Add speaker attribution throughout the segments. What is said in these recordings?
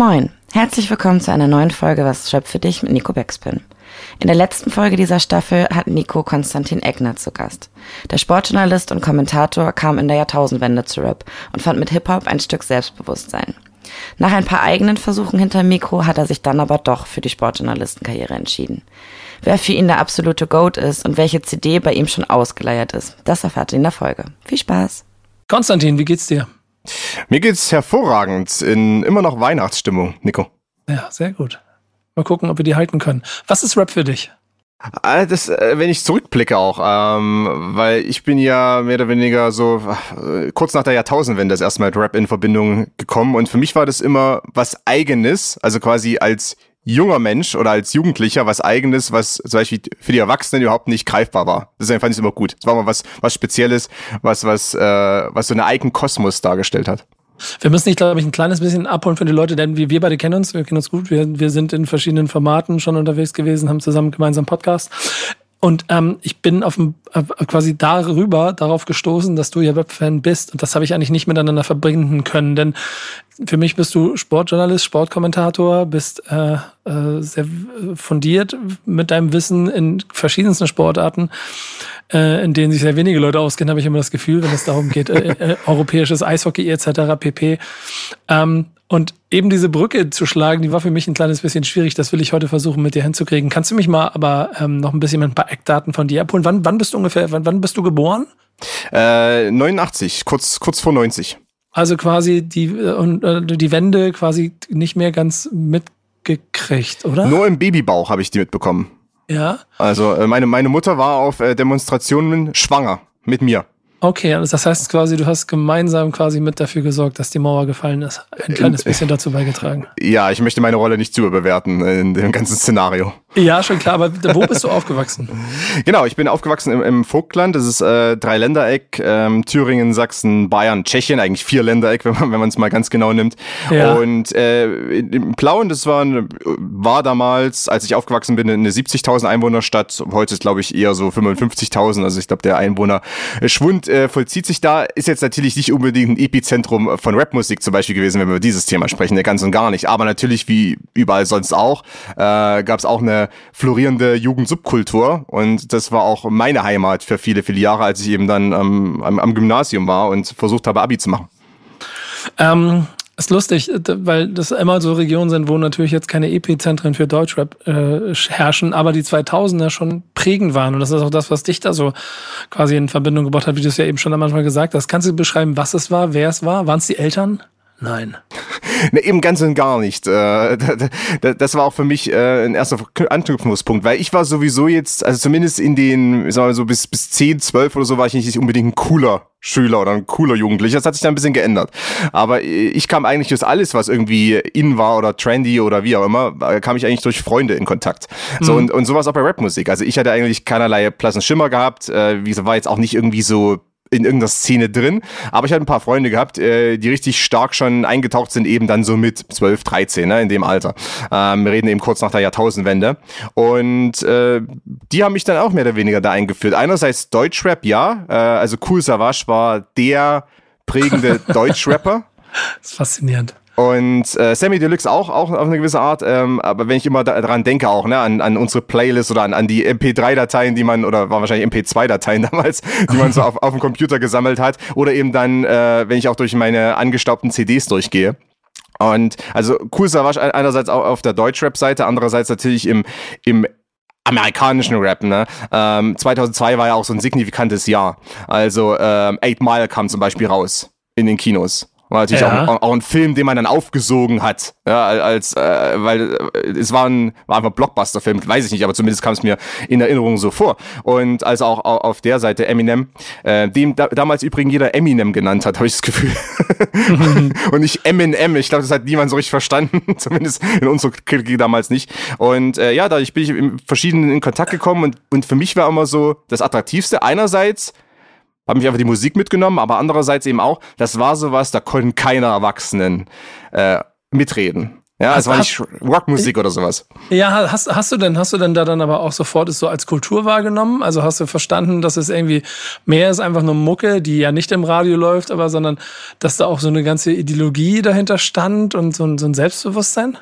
Speaker 1: Moin, herzlich willkommen zu einer neuen Folge Was für dich mit Nico Beckspin. In der letzten Folge dieser Staffel hat Nico Konstantin Egner zu Gast. Der Sportjournalist und Kommentator kam in der Jahrtausendwende zu Rap und fand mit Hip-Hop ein Stück Selbstbewusstsein. Nach ein paar eigenen Versuchen hinter Mikro hat er sich dann aber doch für die Sportjournalistenkarriere entschieden. Wer für ihn der absolute Goat ist und welche CD bei ihm schon ausgeleiert ist, das erfahrt ihr in der Folge. Viel Spaß!
Speaker 2: Konstantin, wie geht's dir?
Speaker 3: Mir geht's hervorragend in immer noch Weihnachtsstimmung, Nico.
Speaker 2: Ja, sehr gut. Mal gucken, ob wir die halten können. Was ist Rap für dich?
Speaker 3: Ah, das, äh, wenn ich zurückblicke auch, ähm, weil ich bin ja mehr oder weniger so äh, kurz nach der Jahrtausendwende das erste Mal mit Rap in Verbindung gekommen und für mich war das immer was Eigenes, also quasi als junger Mensch oder als Jugendlicher was Eigenes, was zum Beispiel für die Erwachsenen überhaupt nicht greifbar war. Deswegen fand ich es immer gut. Es war mal was, was Spezielles, was, was, äh, was so einen eigenen Kosmos dargestellt hat.
Speaker 2: Wir müssen dich, glaube ich, ein kleines bisschen abholen für die Leute, denn wir, wir beide kennen uns, wir kennen uns gut, wir, wir sind in verschiedenen Formaten schon unterwegs gewesen, haben zusammen gemeinsam Podcast. Und ähm, ich bin auf äh, quasi darüber darauf gestoßen, dass du ja Webfan bist. Und das habe ich eigentlich nicht miteinander verbinden können. Denn für mich bist du Sportjournalist, Sportkommentator, bist äh, äh, sehr fundiert mit deinem Wissen in verschiedensten Sportarten, äh, in denen sich sehr wenige Leute auskennen, habe ich immer das Gefühl, wenn es darum geht, äh, äh, europäisches Eishockey etc. pp. Ähm, und eben diese Brücke zu schlagen, die war für mich ein kleines bisschen schwierig. Das will ich heute versuchen, mit dir hinzukriegen. Kannst du mich mal aber ähm, noch ein bisschen mit ein paar Eckdaten von dir abholen? Wann, wann bist du ungefähr, wann, wann bist du geboren?
Speaker 3: Äh, 89, kurz, kurz vor 90.
Speaker 2: Also quasi die, äh, die Wende quasi nicht mehr ganz mitgekriegt, oder?
Speaker 3: Nur im Babybauch habe ich die mitbekommen.
Speaker 2: Ja.
Speaker 3: Also äh, meine, meine Mutter war auf äh, Demonstrationen schwanger mit mir.
Speaker 2: Okay, also das heißt quasi, du hast gemeinsam quasi mit dafür gesorgt, dass die Mauer gefallen ist. Ein kleines bisschen dazu beigetragen.
Speaker 3: Ja, ich möchte meine Rolle nicht zu überbewerten in dem ganzen Szenario.
Speaker 2: Ja, schon klar, aber wo bist du aufgewachsen?
Speaker 3: Genau, ich bin aufgewachsen im, im Vogtland, das ist äh, Dreiländereck, ähm, Thüringen, Sachsen, Bayern, Tschechien, eigentlich vier Ländereck, wenn man wenn man es mal ganz genau nimmt. Ja. Und äh, im Plauen, das war, war damals, als ich aufgewachsen bin, eine 70.000 Einwohnerstadt. Heute ist, glaube ich, eher so 55.000. Also ich glaube, der Einwohnerschwund äh, vollzieht sich da, ist jetzt natürlich nicht unbedingt ein Epizentrum von Rapmusik zum Beispiel gewesen, wenn wir über dieses Thema sprechen, ne, ganz und gar nicht. Aber natürlich, wie überall sonst auch, äh, gab es auch eine florierende Jugendsubkultur und das war auch meine Heimat für viele, viele Jahre, als ich eben dann ähm, am, am Gymnasium war und versucht habe, Abi zu machen.
Speaker 2: Ähm, ist lustig, weil das immer so Regionen sind, wo natürlich jetzt keine Epizentren für Deutschrap äh, herrschen, aber die 2000er schon prägend waren. Und das ist auch das, was dich da so quasi in Verbindung gebracht hat, wie du es ja eben schon Anfang gesagt hast. Kannst du beschreiben, was es war, wer es war? Waren es die Eltern? Nein.
Speaker 3: Ne, eben ganz und gar nicht. Äh, das war auch für mich äh, ein erster Anknüpfungspunkt, weil ich war sowieso jetzt, also zumindest in den, sagen wir so bis, bis 10, 12 oder so, war ich nicht unbedingt ein cooler Schüler oder ein cooler Jugendlicher. Das hat sich dann ein bisschen geändert. Aber ich kam eigentlich durch alles, was irgendwie in war oder trendy oder wie auch immer, kam ich eigentlich durch Freunde in Kontakt. So, mhm. und, und sowas auch bei Rapmusik. Also ich hatte eigentlich keinerlei blassen Schimmer gehabt. Äh, war jetzt auch nicht irgendwie so in irgendeiner Szene drin. Aber ich hatte ein paar Freunde gehabt, äh, die richtig stark schon eingetaucht sind, eben dann so mit 12, 13, ne, in dem Alter. Ähm, wir reden eben kurz nach der Jahrtausendwende. Und äh, die haben mich dann auch mehr oder weniger da eingeführt. Einerseits Deutschrap, ja. Äh, also Cool Savage war der prägende Deutschrapper.
Speaker 2: Das ist faszinierend.
Speaker 3: Und äh, Sammy Deluxe auch, auch auf eine gewisse Art. Ähm, aber wenn ich immer daran denke, auch ne, an, an unsere Playlist oder an, an die MP3-Dateien, die man, oder war wahrscheinlich MP2-Dateien damals, die man so auf, auf dem Computer gesammelt hat. Oder eben dann, äh, wenn ich auch durch meine angestaubten CDs durchgehe. Und also Cool Savage einerseits auch auf der Deutschrap-Seite, andererseits natürlich im, im amerikanischen Rap, ne? Ähm, 2002 war ja auch so ein signifikantes Jahr. Also ähm, Eight Mile kam zum Beispiel raus in den Kinos. War natürlich ja. auch, auch, ein Film, den man dann aufgesogen hat. Ja, als, äh, weil äh, es war ein, war einfach ein Blockbuster-Film, weiß ich nicht, aber zumindest kam es mir in Erinnerung so vor. Und also auch auf der Seite Eminem, äh, dem da, damals übrigens jeder Eminem genannt hat, habe ich das Gefühl. Und nicht Eminem. Ich glaube, das hat niemand so richtig verstanden, zumindest in unserer Kritik damals nicht. Und äh, ja, dadurch bin ich in verschiedenen in Kontakt gekommen und, und für mich war immer so das Attraktivste einerseits, habe mich einfach die Musik mitgenommen, aber andererseits eben auch, das war sowas, da konnten keine Erwachsenen äh, mitreden. Ja, es war nicht Rockmusik oder sowas.
Speaker 2: Ja, hast, hast du denn, hast du denn da dann aber auch sofort es so als Kultur wahrgenommen? Also hast du verstanden, dass es irgendwie mehr ist einfach nur Mucke, die ja nicht im Radio läuft, aber sondern dass da auch so eine ganze Ideologie dahinter stand und so ein, so ein Selbstbewusstsein?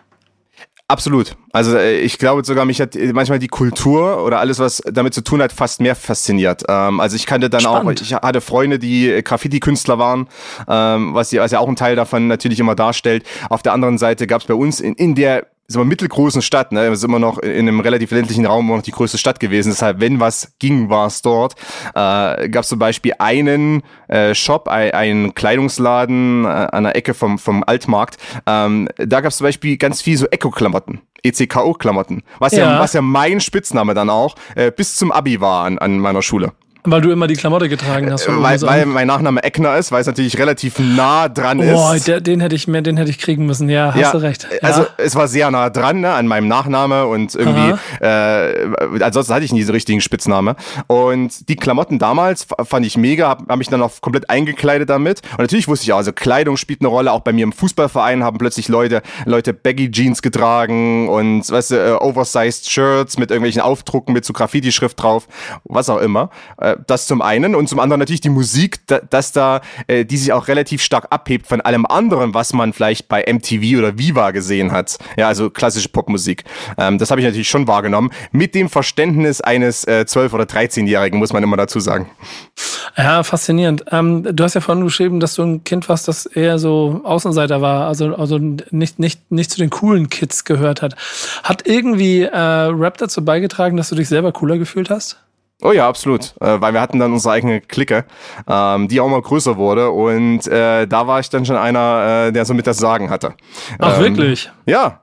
Speaker 3: Absolut. Also äh, ich glaube sogar, mich hat manchmal die Kultur oder alles, was damit zu tun hat, fast mehr fasziniert. Ähm, also ich kannte dann Spannend. auch, ich hatte Freunde, die Graffiti-Künstler waren, ähm, was, ja, was ja auch ein Teil davon natürlich immer darstellt. Auf der anderen Seite gab es bei uns in, in der so einer mittelgroßen Stadt, ne, wir sind immer noch in einem relativ ländlichen Raum immer noch die größte Stadt gewesen. Deshalb, wenn was ging, war es dort. Äh, Gab es zum Beispiel einen äh, Shop, ein, einen Kleidungsladen äh, an der Ecke vom, vom Altmarkt. Ähm, da gab es zum Beispiel ganz viel so Eco-Klamotten. ECKO-Klamotten, was ja. ja. was ja mein Spitzname dann auch äh, bis zum Abi war an, an meiner Schule.
Speaker 2: Weil du immer die Klamotte getragen hast.
Speaker 3: Äh, weil, weil mein Nachname Eckner ist, weil es natürlich relativ nah dran ist.
Speaker 2: Boah, den hätte ich mir, den hätte ich kriegen müssen. Ja, hast ja, du recht. Ja.
Speaker 3: Also es war sehr nah dran ne, an meinem Nachname und irgendwie, äh, ansonsten hatte ich nie so richtigen Spitzname. Und die Klamotten damals fand ich mega, habe hab mich dann auch komplett eingekleidet damit. Und natürlich wusste ich auch, also Kleidung spielt eine Rolle. Auch bei mir im Fußballverein haben plötzlich Leute, Leute Baggy Jeans getragen und weißt du, äh, oversized Shirts mit irgendwelchen Aufdrucken mit so Graffiti-Schrift drauf, was auch immer. Äh, das zum einen und zum anderen natürlich die Musik, dass da, äh, die sich auch relativ stark abhebt von allem anderen, was man vielleicht bei MTV oder Viva gesehen hat. Ja, also klassische Popmusik. Ähm, das habe ich natürlich schon wahrgenommen. Mit dem Verständnis eines äh, 12- oder 13-Jährigen, muss man immer dazu sagen.
Speaker 2: Ja, faszinierend. Ähm, du hast ja vorhin geschrieben, dass du ein Kind warst, das eher so Außenseiter war, also, also nicht, nicht, nicht zu den coolen Kids gehört hat. Hat irgendwie äh, Rap dazu beigetragen, dass du dich selber cooler gefühlt hast?
Speaker 3: Oh ja, absolut. Äh, weil wir hatten dann unsere eigene Clique, ähm, die auch mal größer wurde. Und äh, da war ich dann schon einer, äh, der so mit das Sagen hatte.
Speaker 2: Ach, ähm, wirklich?
Speaker 3: Ja,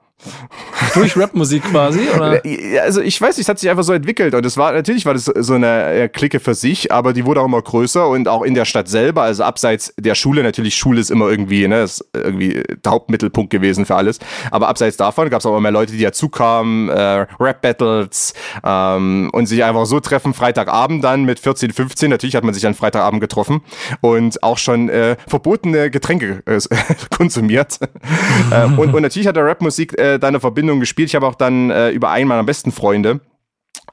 Speaker 2: durch Rapmusik quasi, oder?
Speaker 3: Also ich weiß nicht, es hat sich einfach so entwickelt und es war, natürlich war das so eine äh, Clique für sich, aber die wurde auch immer größer und auch in der Stadt selber, also abseits der Schule, natürlich Schule ist immer irgendwie, ne, ist irgendwie der Hauptmittelpunkt gewesen für alles, aber abseits davon gab es auch immer mehr Leute, die dazukamen, äh, Rap-Battles ähm, und sich einfach so treffen, Freitagabend dann mit 14, 15, natürlich hat man sich an Freitagabend getroffen und auch schon äh, verbotene Getränke äh, konsumiert äh, und, und natürlich hat der Rapmusik äh, da eine Verbindung gespielt. Ich habe auch dann äh, über einen meiner besten Freunde,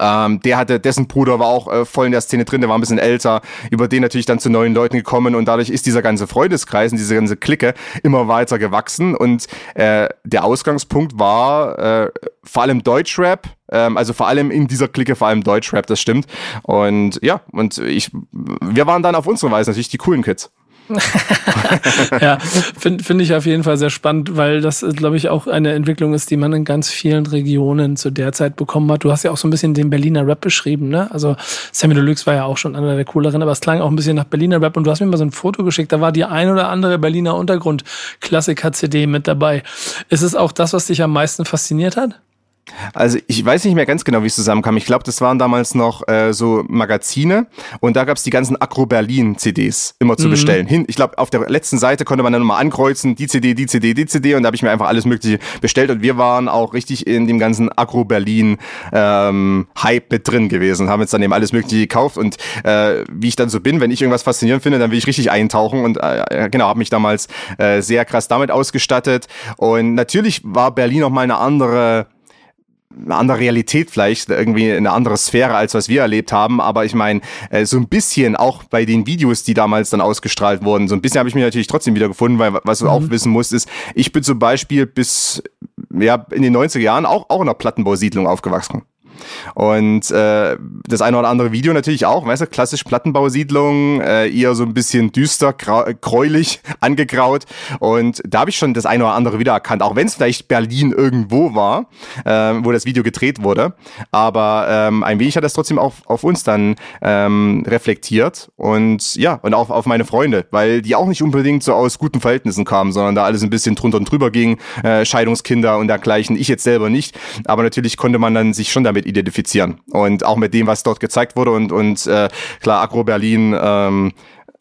Speaker 3: ähm, der hatte, dessen Bruder war auch äh, voll in der Szene drin, der war ein bisschen älter, über den natürlich dann zu neuen Leuten gekommen und dadurch ist dieser ganze Freundeskreis und diese ganze Clique immer weiter gewachsen und äh, der Ausgangspunkt war äh, vor allem Deutschrap, ähm, also vor allem in dieser Clique vor allem Deutschrap, das stimmt und ja, und ich, wir waren dann auf unsere Weise natürlich die coolen Kids.
Speaker 2: ja, finde find ich auf jeden Fall sehr spannend, weil das, glaube ich, auch eine Entwicklung ist, die man in ganz vielen Regionen zu der Zeit bekommen hat. Du hast ja auch so ein bisschen den Berliner Rap beschrieben, ne? Also Sammy Deluxe war ja auch schon einer der cooleren, aber es klang auch ein bisschen nach Berliner Rap und du hast mir mal so ein Foto geschickt, da war die ein oder andere Berliner Untergrund-Klassiker-CD mit dabei. Ist es auch das, was dich am meisten fasziniert hat?
Speaker 3: Also ich weiß nicht mehr ganz genau, wie es zusammenkam. Ich glaube, das waren damals noch äh, so Magazine und da gab es die ganzen Agro Berlin CDs immer zu mhm. bestellen. Hin, ich glaube, auf der letzten Seite konnte man dann nochmal ankreuzen, die CD, die CD, die CD und da habe ich mir einfach alles Mögliche bestellt und wir waren auch richtig in dem ganzen Agro Berlin ähm, Hype mit drin gewesen, haben jetzt dann eben alles Mögliche gekauft und äh, wie ich dann so bin, wenn ich irgendwas faszinierend finde, dann will ich richtig eintauchen und äh, genau, habe mich damals äh, sehr krass damit ausgestattet und natürlich war Berlin noch mal eine andere eine andere Realität vielleicht, irgendwie eine andere Sphäre, als was wir erlebt haben. Aber ich meine, äh, so ein bisschen auch bei den Videos, die damals dann ausgestrahlt wurden, so ein bisschen habe ich mich natürlich trotzdem wieder gefunden, weil was du mhm. auch wissen musst, ist, ich bin zum Beispiel bis ja, in den 90er Jahren auch, auch in einer Plattenbausiedlung aufgewachsen. Und äh, das eine oder andere Video natürlich auch, weißt du, klassisch Plattenbausiedlung, äh, eher so ein bisschen düster, gräulich, angegraut. Und da habe ich schon das eine oder andere wiedererkannt, auch wenn es vielleicht Berlin irgendwo war, äh, wo das Video gedreht wurde. Aber ähm, ein wenig hat das trotzdem auch auf uns dann ähm, reflektiert und ja, und auch auf meine Freunde, weil die auch nicht unbedingt so aus guten Verhältnissen kamen, sondern da alles ein bisschen drunter und drüber ging, äh, Scheidungskinder und dergleichen. Ich jetzt selber nicht, aber natürlich konnte man dann sich schon damit identifizieren. Und auch mit dem, was dort gezeigt wurde und, und äh, klar, Agro Berlin ähm,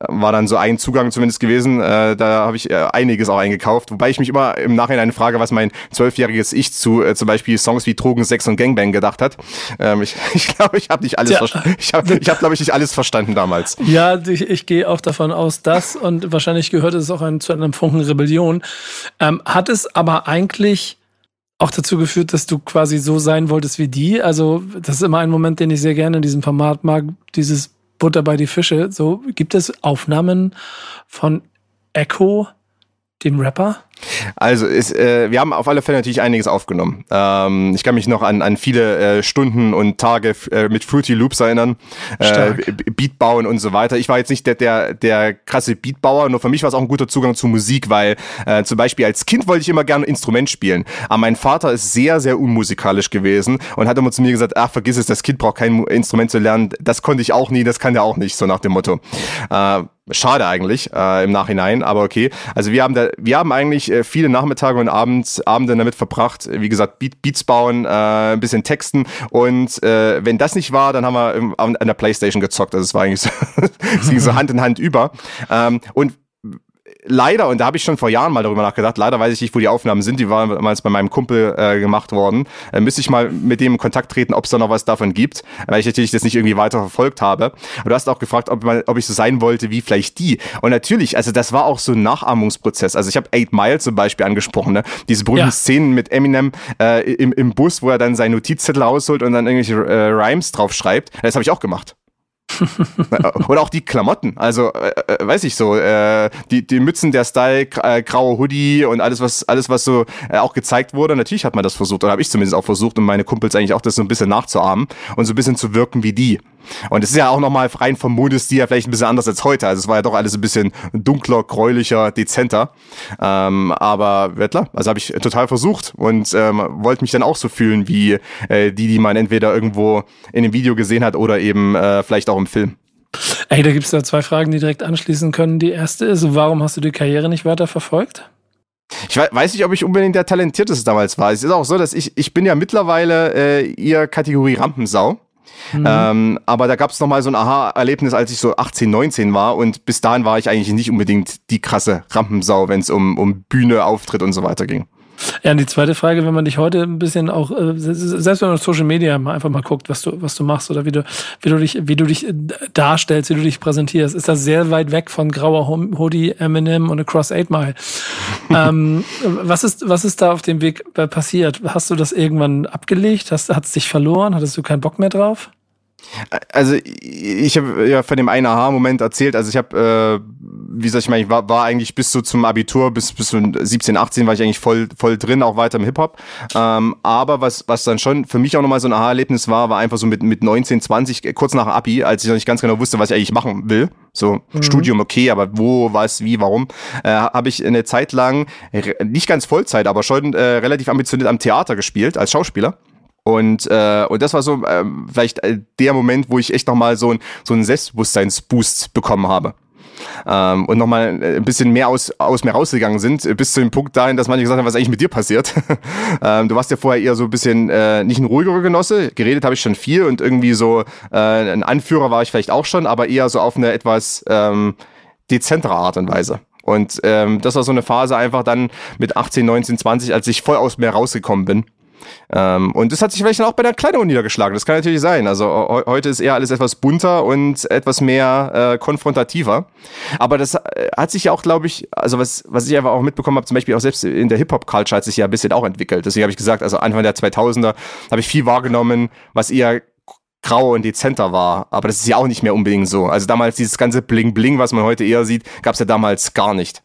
Speaker 3: war dann so ein Zugang zumindest gewesen. Äh, da habe ich äh, einiges auch eingekauft. Wobei ich mich immer im Nachhinein frage, was mein zwölfjähriges Ich zu äh, zum Beispiel Songs wie Drogen, Sex und Gangbang gedacht hat. Ähm, ich glaube, ich, glaub, ich habe nicht alles ja. Ich habe, ich hab, glaube ich, nicht alles verstanden damals.
Speaker 2: Ja, ich, ich gehe auch davon aus, dass und wahrscheinlich gehört es auch ein, zu einem Funken Rebellion. Ähm, hat es aber eigentlich auch dazu geführt, dass du quasi so sein wolltest wie die? Also, das ist immer ein Moment, den ich sehr gerne in diesem Format mag, dieses Butter bei die Fische. So, gibt es Aufnahmen von Echo, dem Rapper?
Speaker 3: Also ist, äh, wir haben auf alle Fälle natürlich einiges aufgenommen. Ähm, ich kann mich noch an, an viele äh, Stunden und Tage äh, mit Fruity Loops erinnern, äh, Beat bauen und so weiter. Ich war jetzt nicht der, der, der krasse Beatbauer, nur für mich war es auch ein guter Zugang zu Musik, weil äh, zum Beispiel als Kind wollte ich immer gerne ein Instrument spielen. Aber mein Vater ist sehr, sehr unmusikalisch gewesen und hat immer zu mir gesagt, ach, vergiss es, das Kind braucht kein Instrument zu lernen. Das konnte ich auch nie, das kann der auch nicht, so nach dem Motto. Äh, Schade eigentlich äh, im Nachhinein, aber okay. Also wir haben da, wir haben eigentlich äh, viele Nachmittage und Abends, Abende damit verbracht. Wie gesagt, Beat, Beats bauen, äh, ein bisschen texten und äh, wenn das nicht war, dann haben wir an der Playstation gezockt. Also es war eigentlich so, es ging so Hand in Hand über. Ähm, und leider, und da habe ich schon vor Jahren mal darüber nachgedacht, leider weiß ich nicht, wo die Aufnahmen sind, die waren damals bei meinem Kumpel äh, gemacht worden. Äh, müsste ich mal mit dem in Kontakt treten, ob es da noch was davon gibt, weil ich natürlich das nicht irgendwie weiter verfolgt habe. Aber du hast auch gefragt, ob, man, ob ich so sein wollte wie vielleicht die. Und natürlich, also das war auch so ein Nachahmungsprozess. Also ich habe Eight Mile zum Beispiel angesprochen, ne? diese berühmten ja. Szenen mit Eminem äh, im, im Bus, wo er dann seinen Notizzettel ausholt und dann irgendwelche äh, Rhymes drauf schreibt. Das habe ich auch gemacht. Oder auch die Klamotten. Also, äh, äh, weiß ich so, äh, die, die Mützen, der Style, äh, graue Hoodie und alles, was, alles, was so äh, auch gezeigt wurde. Natürlich hat man das versucht, oder habe ich zumindest auch versucht und meine Kumpels eigentlich auch das so ein bisschen nachzuahmen und so ein bisschen zu wirken wie die. Und es ist ja auch nochmal rein vom Modestil ja vielleicht ein bisschen anders als heute. Also es war ja doch alles ein bisschen dunkler, gräulicher, dezenter. Ähm, aber ja klar, also habe ich total versucht und ähm, wollte mich dann auch so fühlen wie äh, die, die man entweder irgendwo in dem Video gesehen hat oder eben äh, vielleicht auch im Film.
Speaker 2: Ey, da gibt es da zwei Fragen, die direkt anschließen können. Die erste ist, warum hast du die Karriere nicht weiter verfolgt?
Speaker 3: Ich weiß nicht, ob ich unbedingt der talentierteste damals war. Es ist auch so, dass ich, ich bin ja mittlerweile äh, ihr Kategorie Rampensau. Mhm. Ähm, aber da gab es nochmal so ein Aha-Erlebnis, als ich so 18, 19 war und bis dahin war ich eigentlich nicht unbedingt die krasse Rampensau, wenn es um, um Bühne, Auftritt und so weiter ging.
Speaker 2: Ja, und die zweite Frage, wenn man dich heute ein bisschen auch, äh, selbst wenn man auf Social Media einfach mal guckt, was du, was du machst oder wie du, wie du dich, wie du dich äh, darstellst, wie du dich präsentierst, ist das sehr weit weg von grauer Hoodie, Eminem und Across 8 Mile. ähm, was ist, was ist da auf dem Weg äh, passiert? Hast du das irgendwann abgelegt? Hast, hat es dich verloren? Hattest du keinen Bock mehr drauf?
Speaker 3: Also ich habe ja von dem einen Aha-Moment erzählt. Also ich habe, äh, wie soll ich mal, ich war, war eigentlich bis so zum Abitur, bis bis so 17, 18 war ich eigentlich voll voll drin, auch weiter im Hip Hop. Ähm, aber was was dann schon für mich auch nochmal so ein Aha-Erlebnis war, war einfach so mit mit 19, 20, kurz nach Abi, als ich noch nicht ganz genau wusste, was ich eigentlich machen will. So mhm. Studium okay, aber wo, was, wie, warum? Äh, habe ich eine Zeit lang nicht ganz Vollzeit, aber schon äh, relativ ambitioniert am Theater gespielt als Schauspieler. Und, äh, und das war so äh, vielleicht der Moment, wo ich echt nochmal so, ein, so einen Selbstbewusstseinsboost bekommen habe. Ähm, und nochmal äh, ein bisschen mehr aus, aus mir rausgegangen sind, äh, bis zu dem Punkt dahin, dass manche gesagt haben, was eigentlich mit dir passiert. ähm, du warst ja vorher eher so ein bisschen äh, nicht ein ruhigerer Genosse, geredet habe ich schon viel und irgendwie so äh, ein Anführer war ich vielleicht auch schon, aber eher so auf eine etwas ähm, dezentere Art und Weise. Und ähm, das war so eine Phase einfach dann mit 18, 19, 20, als ich voll aus mir rausgekommen bin. Ähm, und das hat sich vielleicht auch bei der Kleidung niedergeschlagen. Das kann natürlich sein. Also heute ist eher alles etwas bunter und etwas mehr äh, konfrontativer. Aber das äh, hat sich ja auch, glaube ich, also was, was ich einfach auch mitbekommen habe, zum Beispiel auch selbst in der Hip-Hop-Culture hat sich ja ein bisschen auch entwickelt. Deswegen habe ich gesagt, also Anfang der 2000er habe ich viel wahrgenommen, was eher grau und dezenter war. Aber das ist ja auch nicht mehr unbedingt so. Also damals dieses ganze Bling-Bling, was man heute eher sieht, gab es ja damals gar nicht.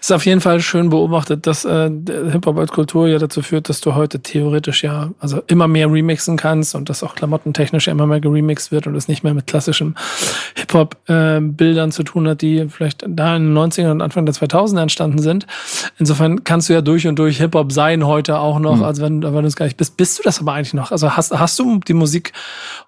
Speaker 2: Ist auf jeden Fall schön beobachtet, dass äh, Hip-Hop als Kultur ja dazu führt, dass du heute theoretisch ja also immer mehr remixen kannst und dass auch klamottentechnisch ja immer mehr geremixed wird und es nicht mehr mit klassischen Hip-Hop-Bildern äh, zu tun hat, die vielleicht da in den 90ern und Anfang der 2000er entstanden sind. Insofern kannst du ja durch und durch Hip-Hop sein heute auch noch, mhm. also wenn, wenn du es gar nicht bist. Bist du das aber eigentlich noch? Also hast, hast du die Musik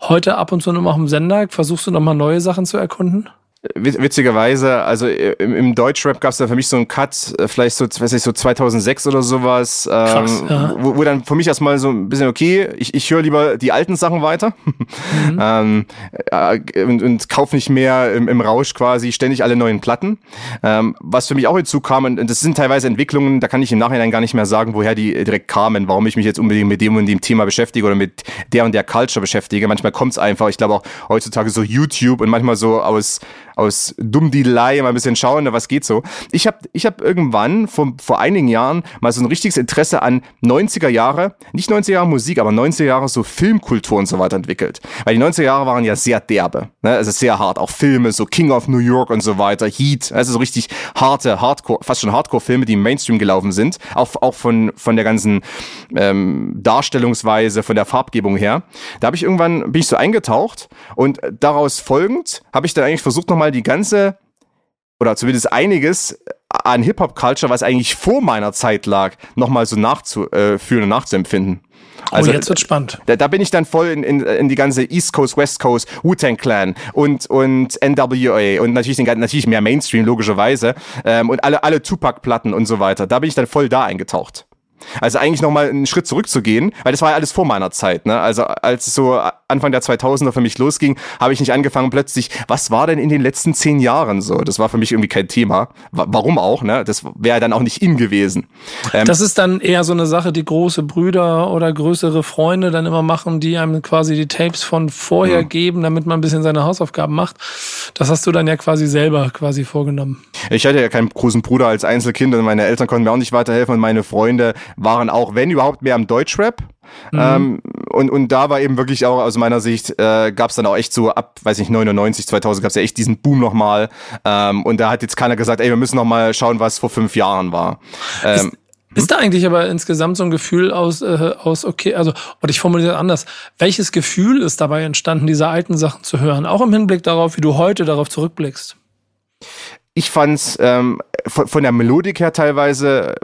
Speaker 2: heute ab und zu noch im Sender? Versuchst du noch mal neue Sachen zu erkunden?
Speaker 3: Witzigerweise, also äh, im, im Deutschrap gab es da für mich so einen Cut, äh, vielleicht so, weiß ich, so 2006 oder sowas, Krass, ähm, ja. wo, wo dann für mich erstmal so ein bisschen, okay, ich, ich höre lieber die alten Sachen weiter mhm. ähm, äh, und, und kaufe nicht mehr im, im Rausch quasi ständig alle neuen Platten. Ähm, was für mich auch hinzukam, und das sind teilweise Entwicklungen, da kann ich im Nachhinein gar nicht mehr sagen, woher die direkt kamen, warum ich mich jetzt unbedingt mit dem und dem Thema beschäftige oder mit der und der Culture beschäftige. Manchmal kommt es einfach, ich glaube auch heutzutage so YouTube und manchmal so aus aus Dummdidelei mal ein bisschen schauen, was geht so. Ich habe ich hab irgendwann vor, vor einigen Jahren mal so ein richtiges Interesse an 90er Jahre, nicht 90er Jahre Musik, aber 90er Jahre so Filmkultur und so weiter entwickelt. Weil die 90er Jahre waren ja sehr derbe, ne? also sehr hart, auch Filme, so King of New York und so weiter, Heat, also so richtig harte, Hardcore, fast schon Hardcore-Filme, die im Mainstream gelaufen sind, auch, auch von, von der ganzen ähm, Darstellungsweise, von der Farbgebung her. Da habe ich irgendwann, bin ich so eingetaucht und daraus folgend habe ich dann eigentlich versucht, nochmal die ganze oder zumindest einiges an Hip-Hop-Culture, was eigentlich vor meiner Zeit lag, nochmal so nachzuführen und nachzuempfinden.
Speaker 2: Also, oh, jetzt wird spannend.
Speaker 3: Da, da bin ich dann voll in, in, in die ganze East Coast, West Coast, Wu-Tang Clan und, und NWA und natürlich, den, natürlich mehr Mainstream, logischerweise, ähm, und alle, alle Tupac-Platten und so weiter. Da bin ich dann voll da eingetaucht. Also eigentlich nochmal einen Schritt zurückzugehen, weil das war ja alles vor meiner Zeit. Ne? Also als es so Anfang der 2000er für mich losging, habe ich nicht angefangen plötzlich, was war denn in den letzten zehn Jahren so? Das war für mich irgendwie kein Thema. Warum auch? Ne? Das wäre dann auch nicht in gewesen.
Speaker 2: Ähm, das ist dann eher so eine Sache, die große Brüder oder größere Freunde dann immer machen, die einem quasi die Tapes von vorher mhm. geben, damit man ein bisschen seine Hausaufgaben macht. Das hast du dann ja quasi selber quasi vorgenommen.
Speaker 3: Ich hatte ja keinen großen Bruder als Einzelkind und meine Eltern konnten mir auch nicht weiterhelfen und meine Freunde waren auch, wenn überhaupt, mehr am Deutschrap. Mhm. Ähm, und, und da war eben wirklich auch aus meiner Sicht, äh, gab es dann auch echt so ab, weiß nicht, 99, 2000 gab es ja echt diesen Boom nochmal. Ähm, und da hat jetzt keiner gesagt, ey, wir müssen nochmal schauen, was vor fünf Jahren war.
Speaker 2: Ähm, ist, ist da eigentlich aber insgesamt so ein Gefühl aus, äh, aus okay, also, oder ich formuliere anders, welches Gefühl ist dabei entstanden, diese alten Sachen zu hören, auch im Hinblick darauf, wie du heute darauf zurückblickst?
Speaker 3: Ich fand's ähm, von, von der Melodik her teilweise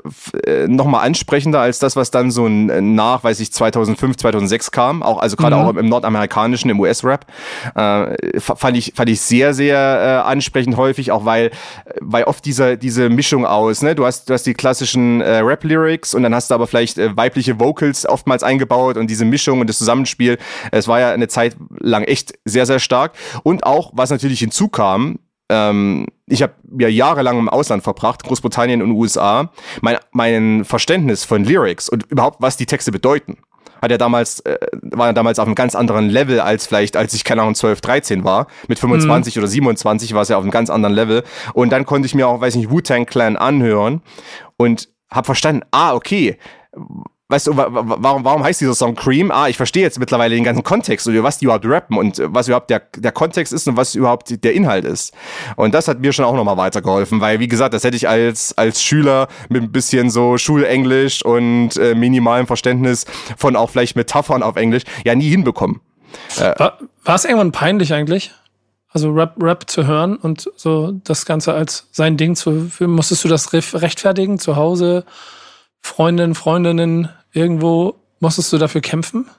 Speaker 3: äh, nochmal ansprechender als das, was dann so nach, weiß ich, 2005, 2006 kam. Auch, also gerade mhm. auch im nordamerikanischen, im US-Rap. Äh, fand, ich, fand ich sehr, sehr äh, ansprechend häufig, auch weil, weil oft diese, diese Mischung aus, ne, du hast, du hast die klassischen äh, Rap-Lyrics und dann hast du aber vielleicht äh, weibliche Vocals oftmals eingebaut und diese Mischung und das Zusammenspiel. Es war ja eine Zeit lang echt sehr, sehr stark. Und auch, was natürlich hinzukam, ähm, ich habe ja jahrelang im Ausland verbracht, Großbritannien und USA. Mein, mein Verständnis von Lyrics und überhaupt, was die Texte bedeuten, hat ja damals, äh, war ja damals auf einem ganz anderen Level als vielleicht, als ich, keine Ahnung, 12, 13 war. Mit 25 mhm. oder 27 war es ja auf einem ganz anderen Level. Und dann konnte ich mir auch, weiß nicht, Wu-Tang Clan anhören und habe verstanden, ah, okay, weißt du, warum, warum heißt dieser Song Cream? Ah, ich verstehe jetzt mittlerweile den ganzen Kontext oder was die überhaupt rappen und was überhaupt der, der Kontext ist und was überhaupt der Inhalt ist. Und das hat mir schon auch nochmal weitergeholfen, weil, wie gesagt, das hätte ich als, als Schüler mit ein bisschen so Schulenglisch und äh, minimalem Verständnis von auch vielleicht Metaphern auf Englisch ja nie hinbekommen.
Speaker 2: Äh, war, es irgendwann peinlich eigentlich? Also Rap, Rap zu hören und so das Ganze als sein Ding zu, musstest du das rechtfertigen zu Hause? Freundin, Freundinnen irgendwo, musstest du dafür kämpfen?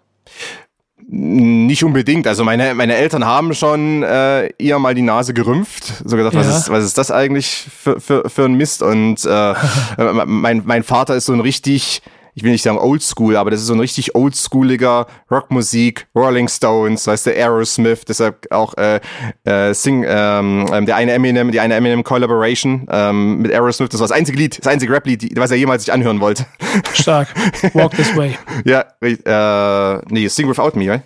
Speaker 3: Nicht unbedingt. Also meine, meine Eltern haben schon äh, eher mal die Nase gerümpft. So gesagt, ja. was, ist, was ist das eigentlich für, für, für ein Mist? Und äh, mein, mein Vater ist so ein richtig ich will nicht sagen oldschool, aber das ist so ein richtig oldschooliger Rockmusik, Rolling Stones, weißt du, Aerosmith, deshalb auch äh, äh, Sing, ähm, ähm, der eine Eminem, die eine Eminem Collaboration ähm, mit Aerosmith, das war das einzige Lied, das einzige Rap-Lied, was er jemals sich anhören wollte.
Speaker 2: Stark. Walk this way.
Speaker 3: ja, äh, nee, Sing Without Me, right?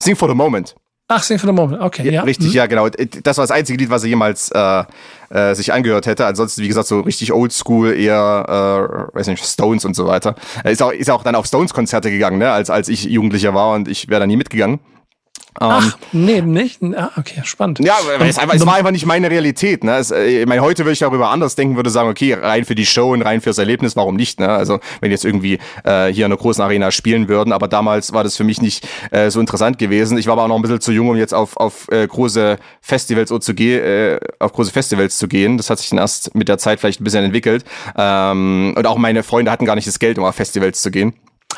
Speaker 3: Sing for the Moment.
Speaker 2: Ach, Sing for the Moment, okay. Ja,
Speaker 3: ja. Richtig, mhm. ja, genau. Das war das einzige Lied, was er jemals äh, äh, sich angehört hätte. Ansonsten, wie gesagt, so richtig oldschool, eher, äh, weiß nicht, Stones und so weiter. Er ist auch, ist auch dann auf Stones-Konzerte gegangen, ne, als, als ich Jugendlicher war und ich wäre da nie mitgegangen.
Speaker 2: Ach, ähm, nee, nicht? Ah, okay, spannend.
Speaker 3: Ja, es, einfach, es war einfach nicht meine Realität. Ne? Es, äh, ich meine, heute würde ich darüber anders denken, würde sagen, okay, rein für die Show und rein fürs Erlebnis, warum nicht? Ne? Also wenn jetzt irgendwie äh, hier in einer großen Arena spielen würden, aber damals war das für mich nicht äh, so interessant gewesen. Ich war aber auch noch ein bisschen zu jung, um jetzt auf, auf äh, große Festivals zu gehen, äh, auf große Festivals zu gehen. Das hat sich dann erst mit der Zeit vielleicht ein bisschen entwickelt. Ähm, und auch meine Freunde hatten gar nicht das Geld, um auf Festivals zu gehen.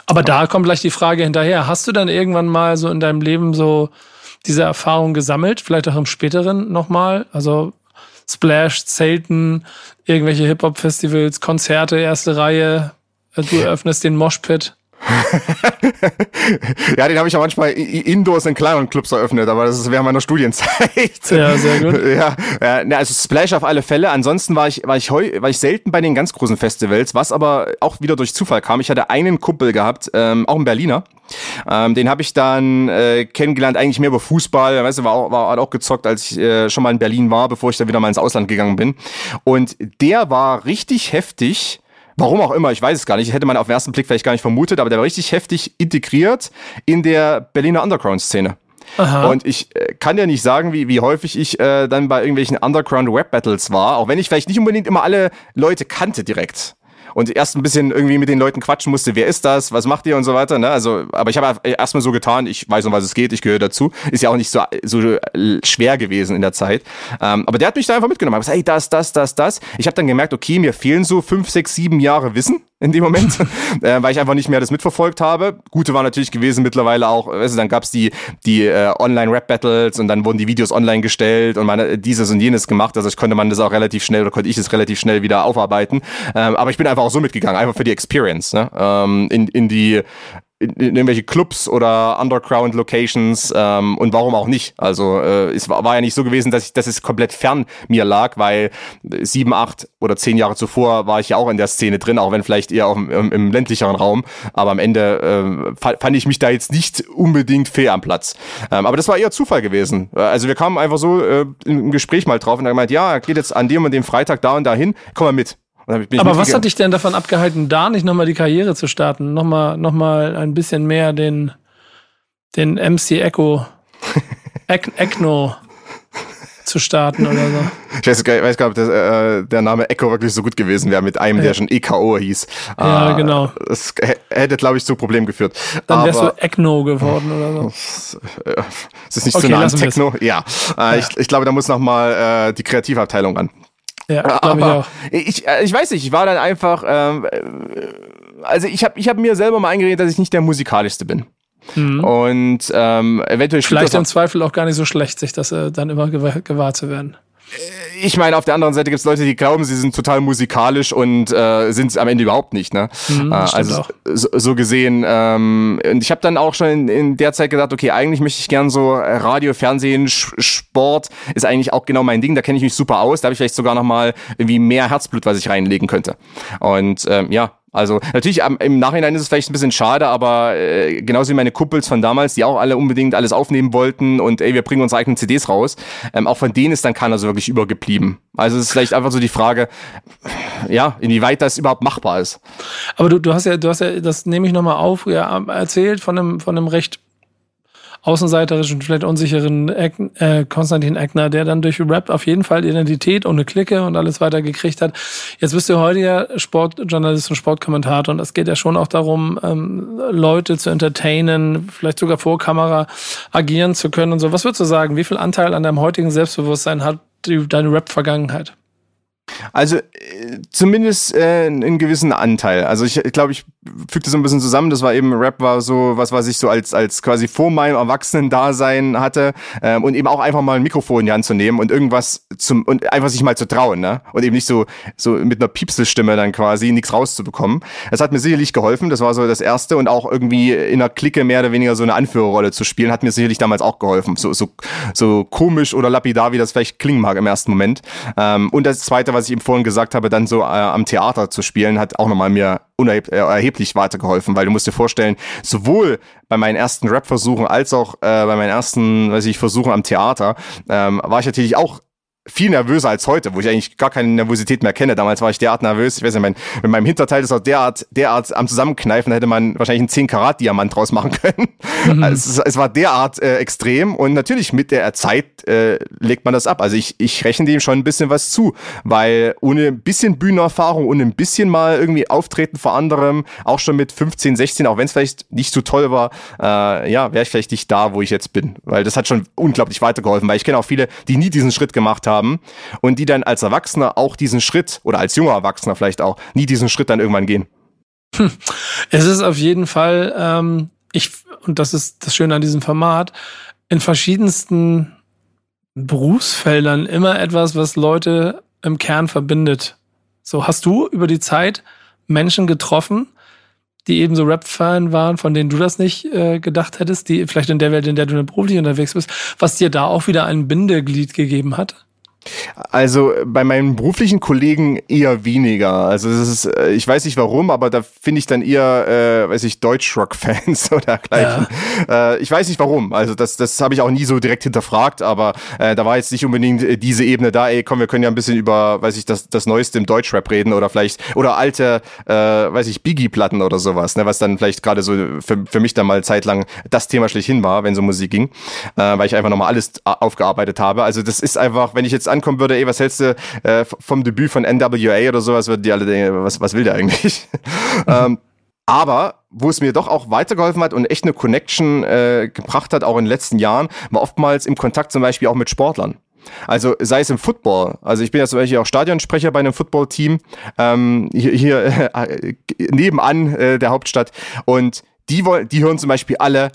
Speaker 2: Aber da kommt gleich die Frage hinterher. Hast du dann irgendwann mal so in deinem Leben so diese Erfahrung gesammelt? Vielleicht auch im späteren nochmal? Also Splash, Zelten, irgendwelche Hip-Hop-Festivals, Konzerte, erste Reihe. Du eröffnest den Moshpit.
Speaker 3: ja, den habe ich ja manchmal indoors in kleineren Clubs eröffnet, aber das ist während meiner Studienzeit.
Speaker 2: Ja, sehr gut.
Speaker 3: Ja, ja also Splash auf alle Fälle. Ansonsten war ich, war ich heu, war ich selten bei den ganz großen Festivals, was aber auch wieder durch Zufall kam. Ich hatte einen Kumpel gehabt, ähm, auch ein Berliner. Ähm, den habe ich dann äh, kennengelernt, eigentlich mehr über Fußball. Weißt du, war auch, war auch gezockt, als ich äh, schon mal in Berlin war, bevor ich dann wieder mal ins Ausland gegangen bin. Und der war richtig heftig Warum auch immer, ich weiß es gar nicht. Hätte man auf den ersten Blick vielleicht gar nicht vermutet, aber der war richtig heftig integriert in der Berliner Underground-Szene. Und ich äh, kann ja nicht sagen, wie, wie häufig ich äh, dann bei irgendwelchen Underground-Web-Battles war, auch wenn ich vielleicht nicht unbedingt immer alle Leute kannte direkt und erst ein bisschen irgendwie mit den Leuten quatschen musste, wer ist das, was macht ihr und so weiter. Ne? Also, aber ich habe erstmal so getan, ich weiß um was es geht, ich gehöre dazu. Ist ja auch nicht so, so schwer gewesen in der Zeit. Ähm, aber der hat mich da einfach mitgenommen. Ich gesagt, hey, das, das, das, das. Ich habe dann gemerkt, okay, mir fehlen so fünf, sechs, sieben Jahre Wissen in dem Moment, äh, weil ich einfach nicht mehr das mitverfolgt habe. Gute war natürlich gewesen mittlerweile auch, weißt du, dann gab's die, die äh, Online-Rap-Battles und dann wurden die Videos online gestellt und man dieses und jenes gemacht. Also ich konnte man das auch relativ schnell oder konnte ich es relativ schnell wieder aufarbeiten. Ähm, aber ich bin einfach auch so mitgegangen, einfach für die Experience, ne? ähm, in, in die in, in irgendwelche Clubs oder Underground-Locations ähm, und warum auch nicht. Also äh, es war, war ja nicht so gewesen, dass ich, dass es komplett fern mir lag, weil sieben, acht oder zehn Jahre zuvor war ich ja auch in der Szene drin, auch wenn vielleicht eher auch im, im ländlicheren Raum. Aber am Ende äh, fand ich mich da jetzt nicht unbedingt fehl am Platz. Ähm, aber das war eher Zufall gewesen. Also wir kamen einfach so äh, im Gespräch mal drauf und haben gemeint, ja, geht jetzt an dem und dem Freitag da und dahin, komm mal mit.
Speaker 2: Aber was hat dich denn davon abgehalten, da nicht nochmal die Karriere zu starten? Nochmal noch mal ein bisschen mehr den, den MC Echo, Eckno zu starten oder so.
Speaker 3: Ich weiß, ich weiß gar nicht, ob das, äh, der Name Echo wirklich so gut gewesen wäre mit einem, der schon EKO hieß.
Speaker 2: Ja, äh, genau.
Speaker 3: Das hätte, glaube ich, zu Problemen geführt.
Speaker 2: Dann wärst du Eckno geworden oder
Speaker 3: so. Ist das nicht okay, so nah an Techno? Ja. Äh, ja. Ich, ich glaube, da muss nochmal äh, die Kreativabteilung ran.
Speaker 2: Ja, aber
Speaker 3: ich, ich, äh, ich weiß nicht, ich war dann einfach, ähm, äh, also ich habe ich hab mir selber mal eingeredet, dass ich nicht der musikalischste bin. Mhm. Und ähm, eventuell
Speaker 2: vielleicht im Zweifel auch gar nicht so schlecht, sich das äh, dann immer gewahr, gewahr zu werden.
Speaker 3: Äh, ich meine, auf der anderen Seite gibt es Leute, die glauben, sie sind total musikalisch und äh, sind es am Ende überhaupt nicht. Ne? Mhm, äh, also so, so, gesehen. Ähm, und ich habe dann auch schon in, in, der Zeit gedacht, okay, eigentlich möchte ich gern so Radio, Fernsehen, Sport ist eigentlich auch genau mein Ding. Da kenne ich mich super aus. Da habe ich vielleicht sogar noch mal irgendwie mehr Herzblut, was ich reinlegen könnte. Und ähm, ja, also natürlich im Nachhinein ist es vielleicht ein bisschen schade, aber äh, genauso wie meine Kumpels von damals, die auch alle unbedingt alles aufnehmen wollten und ey, wir bringen unsere eigenen CDs raus, ähm, auch von denen ist dann keiner so wirklich übergeblieben. Also es ist vielleicht einfach so die Frage, ja, inwieweit das überhaupt machbar ist.
Speaker 2: Aber du, du hast ja, du hast ja, das nehme ich nochmal auf, ja, erzählt von einem, von einem recht außenseiterischen, vielleicht unsicheren Eck, äh, Konstantin Eckner, der dann durch Rap auf jeden Fall Identität und eine Clique und alles weiter gekriegt hat. Jetzt bist du heute ja Sportjournalist und Sportkommentator und es geht ja schon auch darum, ähm, Leute zu entertainen, vielleicht sogar vor Kamera agieren zu können und so. Was würdest du sagen? Wie viel Anteil an deinem heutigen Selbstbewusstsein hat die, deine Rap-Vergangenheit?
Speaker 3: Also äh, zumindest äh, einen gewissen Anteil. Also ich, ich glaube, ich füge das ein bisschen zusammen. Das war eben Rap war so was, was ich so als als quasi vor meinem Erwachsenen-Dasein hatte ähm, und eben auch einfach mal ein Mikrofon in die Hand zu nehmen und irgendwas zum und einfach sich mal zu trauen, ne? Und eben nicht so so mit einer Piepselstimme dann quasi nichts rauszubekommen. Das hat mir sicherlich geholfen. Das war so das erste und auch irgendwie in einer Clique mehr oder weniger so eine Anführerrolle zu spielen, hat mir sicherlich damals auch geholfen. So so so komisch oder lapidar, wie das vielleicht klingen mag im ersten Moment. Ähm, und das zweite, was ich eben vorhin gesagt habe, dann so äh, am Theater zu spielen, hat auch nochmal mir unerheblich äh, weitergeholfen, weil du musst dir vorstellen, sowohl bei meinen ersten Rap-Versuchen als auch äh, bei meinen ersten, weiß ich, Versuchen am Theater, ähm, war ich natürlich auch viel nervöser als heute, wo ich eigentlich gar keine Nervosität mehr kenne. Damals war ich derart nervös. Ich weiß nicht, mein, mit meinem Hinterteil ist auch derart, derart am Zusammenkneifen, da hätte man wahrscheinlich einen 10 Karat Diamant draus machen können. Mhm. Also es, es, war derart äh, extrem und natürlich mit der Zeit äh, legt man das ab. Also ich, ich rechne dem schon ein bisschen was zu, weil ohne ein bisschen Bühnenerfahrung und ein bisschen mal irgendwie Auftreten vor anderem, auch schon mit 15, 16, auch wenn es vielleicht nicht so toll war, äh, ja, wäre ich vielleicht nicht da, wo ich jetzt bin. Weil das hat schon unglaublich weitergeholfen, weil ich kenne auch viele, die nie diesen Schritt gemacht haben haben und die dann als Erwachsener auch diesen Schritt oder als junger Erwachsener vielleicht auch nie diesen Schritt dann irgendwann gehen.
Speaker 2: Hm. Es ist auf jeden Fall, ähm, ich, und das ist das Schöne an diesem Format, in verschiedensten Berufsfeldern immer etwas, was Leute im Kern verbindet. So hast du über die Zeit Menschen getroffen, die ebenso Rap-Fan waren, von denen du das nicht äh, gedacht hättest, die vielleicht in der Welt, in der du beruflich unterwegs bist, was dir da auch wieder ein Bindeglied gegeben hat?
Speaker 3: Also bei meinen beruflichen Kollegen eher weniger. Also das ist, äh, ich weiß nicht warum, aber da finde ich dann eher, äh, weiß ich, Deutschrock-Fans oder gleichen. Ja. Äh, ich weiß nicht warum. Also das, das habe ich auch nie so direkt hinterfragt, aber äh, da war jetzt nicht unbedingt äh, diese Ebene da. Ey, komm, wir können ja ein bisschen über, weiß ich, das, das Neueste im Deutschrap reden oder vielleicht oder alte, äh, weiß ich, Biggie-Platten oder sowas, ne, was dann vielleicht gerade so für, für mich dann mal zeitlang das Thema schlechthin war, wenn so Musik ging, äh, weil ich einfach nochmal alles aufgearbeitet habe. Also das ist einfach, wenn ich jetzt an ankommen würde, ey, was hältst du äh, vom Debüt von NWA oder sowas, würden die alle denken, was, was will der eigentlich? ähm, aber wo es mir doch auch weitergeholfen hat und echt eine Connection äh, gebracht hat, auch in den letzten Jahren, war oftmals im Kontakt zum Beispiel auch mit Sportlern. Also sei es im Football. Also ich bin ja zum Beispiel auch Stadionsprecher bei einem Footballteam ähm, hier, hier äh, nebenan äh, der Hauptstadt und die wollen, die hören zum Beispiel alle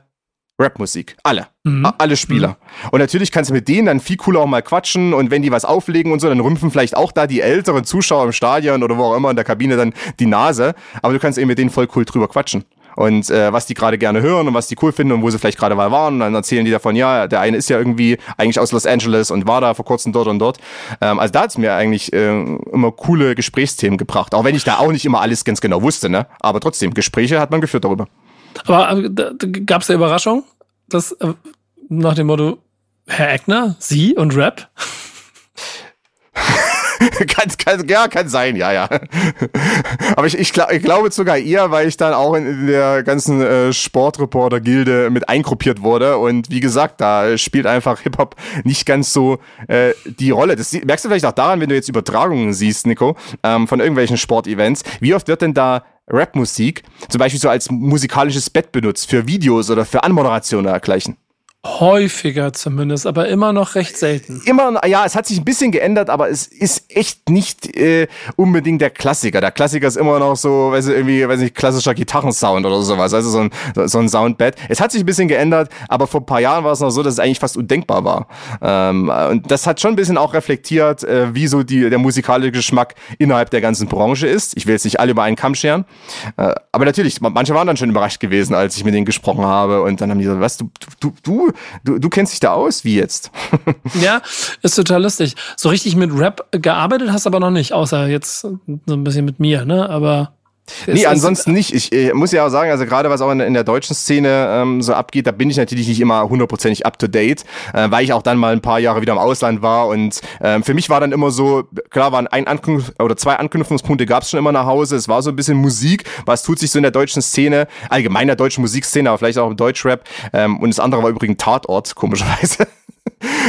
Speaker 3: Rapmusik. Alle. Mhm. Alle Spieler. Mhm. Und natürlich kannst du mit denen dann viel cooler auch mal quatschen und wenn die was auflegen und so, dann rümpfen vielleicht auch da die älteren Zuschauer im Stadion oder wo auch immer in der Kabine dann die Nase. Aber du kannst eben mit denen voll cool drüber quatschen. Und äh, was die gerade gerne hören und was die cool finden und wo sie vielleicht gerade mal waren. Und dann erzählen die davon, ja, der eine ist ja irgendwie eigentlich aus Los Angeles und war da vor kurzem dort und dort. Ähm, also da hat's mir eigentlich äh, immer coole Gesprächsthemen gebracht. Auch wenn ich da auch nicht immer alles ganz genau wusste, ne? Aber trotzdem, Gespräche hat man geführt darüber.
Speaker 2: Aber äh, da, da gab es eine Überraschung, dass äh, nach dem Motto, Herr Eckner, Sie und Rap?
Speaker 3: kann, kann, ja, kann sein, ja, ja. Aber ich, ich, glaub, ich glaube sogar eher, weil ich dann auch in, in der ganzen äh, Sportreporter-Gilde mit eingruppiert wurde. Und wie gesagt, da spielt einfach Hip-Hop nicht ganz so äh, die Rolle. Das merkst du vielleicht auch daran, wenn du jetzt Übertragungen siehst, Nico, ähm, von irgendwelchen Sportevents. Wie oft wird denn da Rapmusik zum Beispiel so als musikalisches Bett benutzt für Videos oder für Anmoderationen oder dergleichen.
Speaker 2: Häufiger zumindest, aber immer noch recht selten.
Speaker 3: Immer, ja, es hat sich ein bisschen geändert, aber es ist echt nicht äh, unbedingt der Klassiker. Der Klassiker ist immer noch so, weiß ich, irgendwie, weiß nicht, klassischer Gitarrensound oder sowas, also so ein, so ein Soundbed. Es hat sich ein bisschen geändert, aber vor ein paar Jahren war es noch so, dass es eigentlich fast undenkbar war. Ähm, und das hat schon ein bisschen auch reflektiert, äh, wie so die, der musikalische Geschmack innerhalb der ganzen Branche ist. Ich will jetzt nicht alle über einen Kamm scheren, äh, aber natürlich, manche waren dann schon überrascht gewesen, als ich mit denen gesprochen habe und dann haben die gesagt, was, du, du, du du, du kennst dich da aus, wie jetzt?
Speaker 2: ja, ist total lustig. So richtig mit Rap gearbeitet hast aber noch nicht, außer jetzt so ein bisschen mit mir, ne? Aber
Speaker 3: Nee, ansonsten nicht. Ich äh, muss ja auch sagen, also gerade was auch in, in der deutschen Szene ähm, so abgeht, da bin ich natürlich nicht immer hundertprozentig up to date, äh, weil ich auch dann mal ein paar Jahre wieder im Ausland war und äh, für mich war dann immer so, klar waren ein Anknüpf oder zwei Anknüpfungspunkte gab es schon immer nach Hause. Es war so ein bisschen Musik, was tut sich so in der deutschen Szene, allgemein der deutschen Musikszene, aber vielleicht auch im Deutschrap. Ähm, und das andere war übrigens Tatort, komischerweise.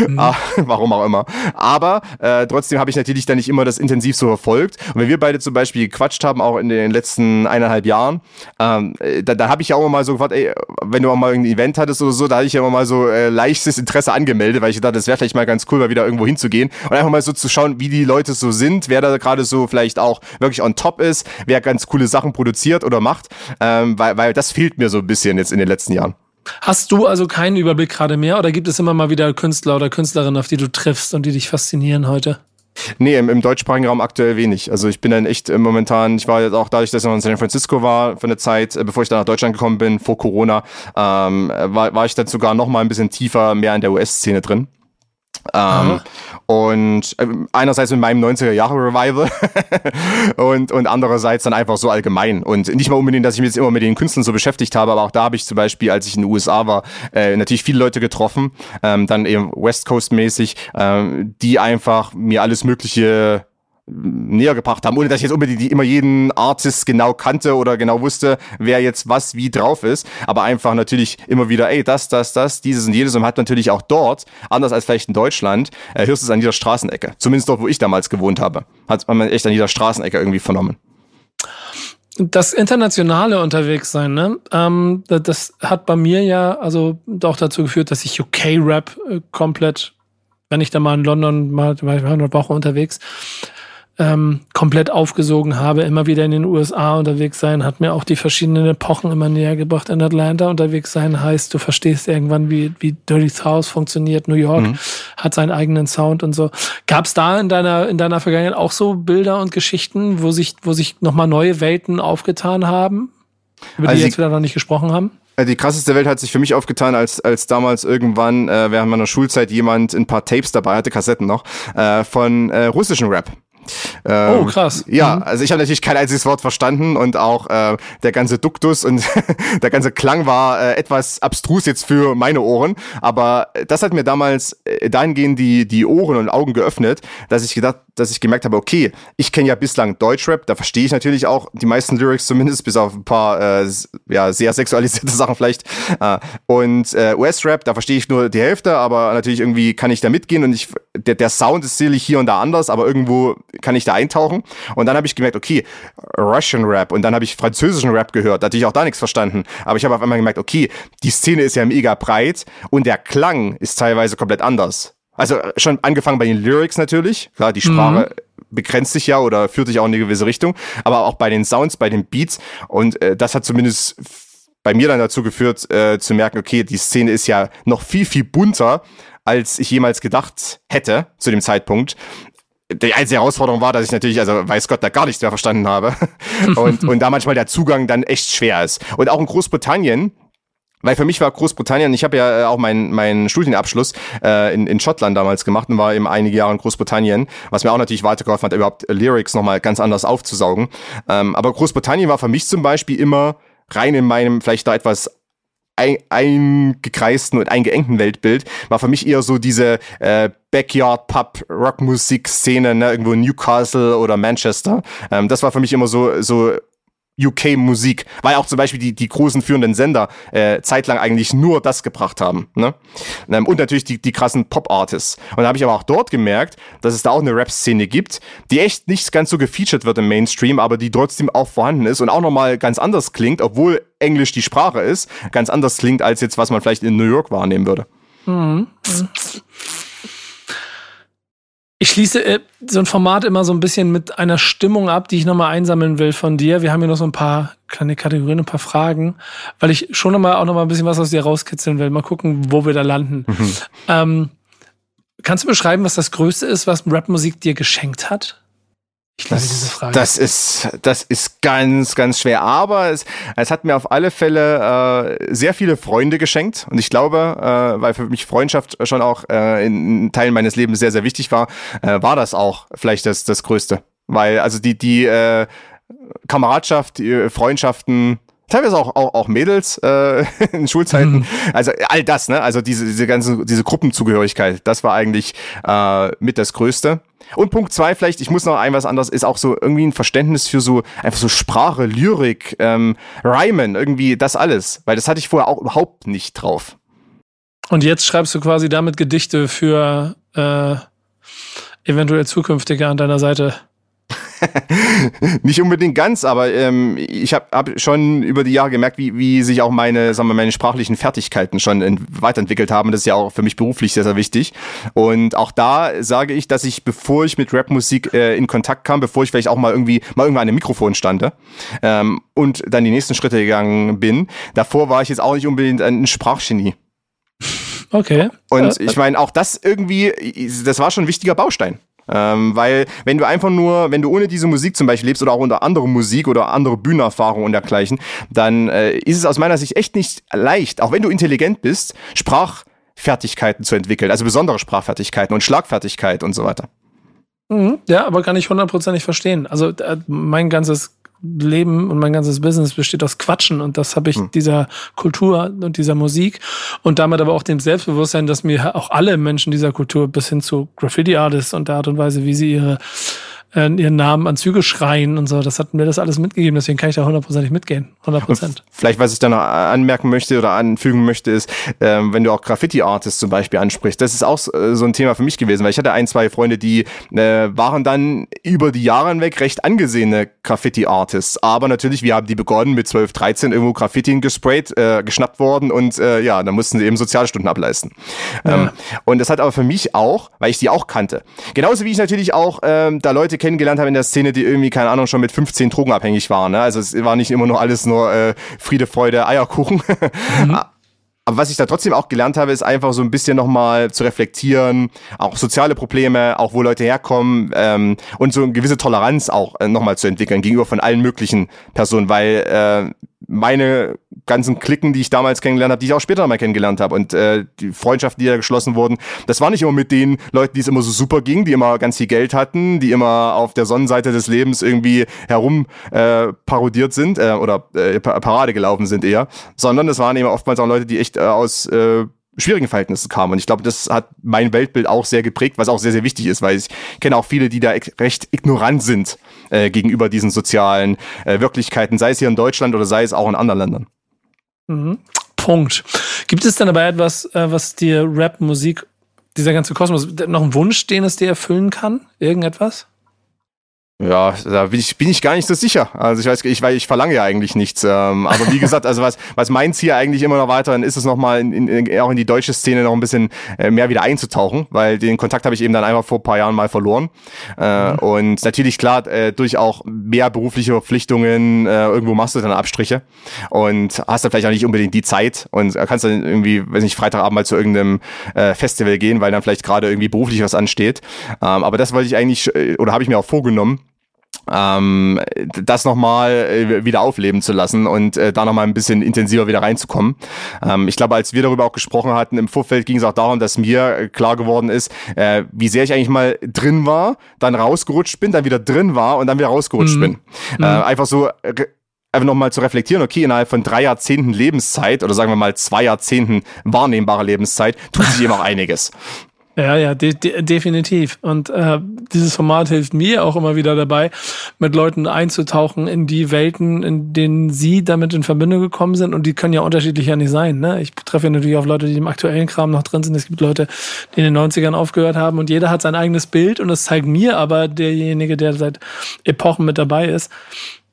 Speaker 3: Mhm. Ah, warum auch immer. Aber äh, trotzdem habe ich natürlich dann nicht immer das intensiv so verfolgt. Und wenn wir beide zum Beispiel gequatscht haben, auch in den letzten eineinhalb Jahren, ähm, äh, da, da habe ich ja auch immer mal so gefragt, ey, wenn du auch mal ein Event hattest oder so, da hatte ich ja immer mal so äh, leichtes Interesse angemeldet, weil ich dachte, das wäre vielleicht mal ganz cool, mal wieder irgendwo hinzugehen und einfach mal so zu schauen, wie die Leute so sind, wer da gerade so vielleicht auch wirklich on top ist, wer ganz coole Sachen produziert oder macht, ähm, weil, weil das fehlt mir so ein bisschen jetzt in den letzten Jahren.
Speaker 2: Hast du also keinen Überblick gerade mehr oder gibt es immer mal wieder Künstler oder Künstlerinnen, auf die du triffst und die dich faszinieren heute?
Speaker 3: Nee, im, im deutschsprachigen Raum aktuell wenig. Also ich bin dann echt äh, momentan, ich war jetzt auch dadurch, dass ich noch in San Francisco war für eine Zeit, äh, bevor ich dann nach Deutschland gekommen bin, vor Corona, ähm, war, war ich dann sogar noch mal ein bisschen tiefer mehr in der US-Szene drin. Ähm, und äh, einerseits mit meinem 90er Jahre Revival und, und andererseits dann einfach so allgemein. Und nicht mal unbedingt, dass ich mich jetzt immer mit den Künstlern so beschäftigt habe, aber auch da habe ich zum Beispiel, als ich in den USA war, äh, natürlich viele Leute getroffen, ähm, dann eben West Coast mäßig, ähm, die einfach mir alles Mögliche näher gebracht haben, ohne dass ich jetzt unbedingt immer jeden Artist genau kannte oder genau wusste, wer jetzt was wie drauf ist, aber einfach natürlich immer wieder, ey, das, das, das, dieses und jedes und hat natürlich auch dort, anders als vielleicht in Deutschland, äh, hörst du es an jeder Straßenecke. Zumindest dort, wo ich damals gewohnt habe, hat man echt an jeder Straßenecke irgendwie vernommen.
Speaker 2: Das internationale Unterwegssein, ne? Ähm, das hat bei mir ja also auch dazu geführt, dass ich UK-Rap äh, komplett, wenn ich da mal in London mal, war ich eine Woche unterwegs, ähm, komplett aufgesogen habe, immer wieder in den USA unterwegs sein, hat mir auch die verschiedenen Epochen immer näher gebracht. In Atlanta unterwegs sein heißt, du verstehst irgendwann, wie, wie Dirty South funktioniert. New York mhm. hat seinen eigenen Sound und so. Gab es da in deiner, in deiner Vergangenheit auch so Bilder und Geschichten, wo sich, wo sich nochmal neue Welten aufgetan haben? über die also jetzt wieder noch nicht gesprochen haben?
Speaker 3: Äh, die krasseste Welt hat sich für mich aufgetan, als, als damals irgendwann äh, während meiner Schulzeit jemand ein paar Tapes dabei hatte, Kassetten noch, äh, von äh, russischen Rap.
Speaker 2: Ähm, oh, krass.
Speaker 3: Ja, mhm. also ich habe natürlich kein einziges Wort verstanden und auch äh, der ganze Duktus und der ganze Klang war äh, etwas abstrus jetzt für meine Ohren, aber das hat mir damals äh, dahingehend die, die Ohren und Augen geöffnet, dass ich gedacht, dass ich gemerkt habe, okay, ich kenne ja bislang Deutschrap, da verstehe ich natürlich auch die meisten Lyrics zumindest, bis auf ein paar äh, ja, sehr sexualisierte Sachen vielleicht. Äh, und äh, US-Rap, da verstehe ich nur die Hälfte, aber natürlich irgendwie kann ich da mitgehen und ich, der, der Sound ist sicherlich hier und da anders, aber irgendwo kann ich da eintauchen. Und dann habe ich gemerkt, okay, Russian Rap und dann habe ich französischen Rap gehört, da hatte ich auch da nichts verstanden. Aber ich habe auf einmal gemerkt, okay, die Szene ist ja mega breit und der Klang ist teilweise komplett anders. Also schon angefangen bei den Lyrics natürlich, klar, die Sprache mhm. begrenzt sich ja oder führt sich auch in eine gewisse Richtung, aber auch bei den Sounds, bei den Beats und äh, das hat zumindest bei mir dann dazu geführt, äh, zu merken, okay, die Szene ist ja noch viel, viel bunter, als ich jemals gedacht hätte zu dem Zeitpunkt die einzige Herausforderung war, dass ich natürlich, also weiß Gott, da gar nichts mehr verstanden habe. und, und da manchmal der Zugang dann echt schwer ist. Und auch in Großbritannien, weil für mich war Großbritannien, ich habe ja äh, auch meinen mein Studienabschluss äh, in, in Schottland damals gemacht und war eben einige Jahre in Großbritannien, was mir auch natürlich weitergeholfen hat, überhaupt Lyrics nochmal ganz anders aufzusaugen. Ähm, aber Großbritannien war für mich zum Beispiel immer rein in meinem vielleicht da etwas eingekreisten und eingeengten Weltbild war für mich eher so diese äh, Backyard Pub Rockmusik Szene, ne, irgendwo in Newcastle oder Manchester. Ähm, das war für mich immer so so UK-Musik, weil auch zum Beispiel die, die großen führenden Sender äh, zeitlang eigentlich nur das gebracht haben. Ne? Ähm, und natürlich die, die krassen Pop-Artists. Und da habe ich aber auch dort gemerkt, dass es da auch eine Rap-Szene gibt, die echt nicht ganz so gefeatured wird im Mainstream, aber die trotzdem auch vorhanden ist und auch nochmal ganz anders klingt, obwohl Englisch die Sprache ist, ganz anders klingt, als jetzt, was man vielleicht in New York wahrnehmen würde. Mhm.
Speaker 2: Ich schließe äh, so ein Format immer so ein bisschen mit einer Stimmung ab, die ich nochmal einsammeln will von dir. Wir haben hier noch so ein paar kleine Kategorien, ein paar Fragen, weil ich schon nochmal auch nochmal ein bisschen was aus dir rauskitzeln will. Mal gucken, wo wir da landen. Mhm. Ähm, kannst du beschreiben, was das Größte ist, was Rapmusik dir geschenkt hat?
Speaker 3: Ich liebe diese Frage. Das ist, das ist ganz, ganz schwer. Aber es, es hat mir auf alle Fälle äh, sehr viele Freunde geschenkt. Und ich glaube, äh, weil für mich Freundschaft schon auch äh, in Teilen meines Lebens sehr, sehr wichtig war, äh, war das auch vielleicht das, das Größte. Weil also die, die äh, Kameradschaft, die Freundschaften, teilweise auch, auch, auch Mädels äh, in Schulzeiten. Mhm. Also all das, ne? Also diese, diese ganze, diese Gruppenzugehörigkeit, das war eigentlich äh, mit das Größte. Und Punkt zwei, vielleicht, ich muss noch ein was anderes, ist auch so irgendwie ein Verständnis für so einfach so Sprache, Lyrik, ähm, Rhymen, irgendwie das alles. Weil das hatte ich vorher auch überhaupt nicht drauf.
Speaker 2: Und jetzt schreibst du quasi damit Gedichte für äh, eventuell zukünftige an deiner Seite.
Speaker 3: nicht unbedingt ganz, aber ähm, ich habe hab schon über die Jahre gemerkt, wie, wie sich auch meine, sagen wir, meine sprachlichen Fertigkeiten schon weiterentwickelt haben. Das ist ja auch für mich beruflich sehr, sehr wichtig. Und auch da sage ich, dass ich, bevor ich mit Rapmusik äh, in Kontakt kam, bevor ich vielleicht auch mal irgendwie mal irgendwann an einem Mikrofon stande ähm, und dann die nächsten Schritte gegangen bin, davor war ich jetzt auch nicht unbedingt ein Sprachgenie.
Speaker 2: Okay.
Speaker 3: Und ich meine, auch das irgendwie, das war schon ein wichtiger Baustein. Ähm, weil wenn du einfach nur, wenn du ohne diese Musik zum Beispiel lebst oder auch unter andere Musik oder andere Bühnenerfahrungen und dergleichen, dann äh, ist es aus meiner Sicht echt nicht leicht, auch wenn du intelligent bist, Sprachfertigkeiten zu entwickeln, also besondere Sprachfertigkeiten und Schlagfertigkeit und so weiter.
Speaker 2: Mhm, ja, aber kann ich hundertprozentig verstehen. Also äh, mein ganzes Leben und mein ganzes Business besteht aus Quatschen und das habe ich hm. dieser Kultur und dieser Musik und damit aber auch dem Selbstbewusstsein, dass mir auch alle Menschen dieser Kultur bis hin zu Graffiti-Artists und der Art und Weise, wie sie ihre äh, ihren Namen an Züge schreien und so. Das hat mir das alles mitgegeben, deswegen kann ich da hundertprozentig mitgehen. 100 Prozent.
Speaker 3: Vielleicht, was ich da noch anmerken möchte oder anfügen möchte, ist, ähm, wenn du auch Graffiti-Artists zum Beispiel ansprichst, das ist auch äh, so ein Thema für mich gewesen, weil ich hatte ein, zwei Freunde, die äh, waren dann über die Jahre hinweg recht angesehene Graffiti-Artists. Aber natürlich, wir haben die begonnen mit 12, 13 irgendwo Graffiti gesprayt, äh, geschnappt worden und äh, ja, dann mussten sie eben Sozialstunden ableisten. Ja. Ähm, und das hat aber für mich auch, weil ich die auch kannte. Genauso wie ich natürlich auch ähm, da Leute kennengelernt habe in der Szene, die irgendwie, keine Ahnung, schon mit 15 drogenabhängig waren. Ne? Also es war nicht immer nur alles nur äh, Friede, Freude, Eierkuchen. Mhm. Aber was ich da trotzdem auch gelernt habe, ist einfach so ein bisschen nochmal zu reflektieren, auch soziale Probleme, auch wo Leute herkommen ähm, und so eine gewisse Toleranz auch äh, nochmal zu entwickeln gegenüber von allen möglichen Personen, weil äh, meine ganzen Klicken, die ich damals kennengelernt habe, die ich auch später mal kennengelernt habe und äh, die Freundschaften, die da geschlossen wurden, das war nicht immer mit den Leuten, die es immer so super ging, die immer ganz viel Geld hatten, die immer auf der Sonnenseite des Lebens irgendwie herum äh, parodiert sind äh, oder äh, Parade gelaufen sind eher, sondern es waren eben oftmals auch Leute, die echt äh, aus äh, schwierigen Verhältnissen kamen. Und ich glaube, das hat mein Weltbild auch sehr geprägt, was auch sehr, sehr wichtig ist, weil ich kenne auch viele, die da recht ignorant sind äh, gegenüber diesen sozialen äh, Wirklichkeiten, sei es hier in Deutschland oder sei es auch in anderen Ländern.
Speaker 2: Mhm. Punkt. Gibt es denn aber etwas, äh, was dir Rap, Musik, dieser ganze Kosmos, noch einen Wunsch, den es dir erfüllen kann? Irgendetwas?
Speaker 3: Ja, da bin ich, bin ich gar nicht so sicher. Also ich weiß, ich, weil ich verlange ja eigentlich nichts. Ähm, aber wie gesagt, also was, was mein Ziel eigentlich immer noch weiter, dann ist es nochmal in, in, auch in die deutsche Szene noch ein bisschen äh, mehr wieder einzutauchen, weil den Kontakt habe ich eben dann einfach vor paar Jahren mal verloren. Äh, mhm. Und natürlich, klar, äh, durch auch mehr berufliche Verpflichtungen, äh, irgendwo machst du dann Abstriche und hast dann vielleicht auch nicht unbedingt die Zeit und kannst dann irgendwie, weiß nicht, Freitagabend mal zu irgendeinem äh, Festival gehen, weil dann vielleicht gerade irgendwie beruflich was ansteht. Ähm, aber das wollte ich eigentlich, äh, oder habe ich mir auch vorgenommen, ähm, das nochmal äh, wieder aufleben zu lassen und äh, da nochmal ein bisschen intensiver wieder reinzukommen. Ähm, ich glaube, als wir darüber auch gesprochen hatten, im Vorfeld ging es auch darum, dass mir äh, klar geworden ist, äh, wie sehr ich eigentlich mal drin war, dann rausgerutscht bin, dann wieder drin war und dann wieder rausgerutscht mhm. bin. Mhm. Äh, einfach so einfach nochmal zu reflektieren, okay, innerhalb von drei Jahrzehnten Lebenszeit oder sagen wir mal zwei Jahrzehnten wahrnehmbare Lebenszeit tut sich eben auch einiges.
Speaker 2: Ja, ja, de de definitiv. Und äh, dieses Format hilft mir auch immer wieder dabei, mit Leuten einzutauchen in die Welten, in denen sie damit in Verbindung gekommen sind. Und die können ja unterschiedlich ja nicht sein. Ne? Ich treffe ja natürlich auf Leute, die im aktuellen Kram noch drin sind. Es gibt Leute, die in den 90ern aufgehört haben und jeder hat sein eigenes Bild. Und es zeigt mir aber derjenige, der seit Epochen mit dabei ist,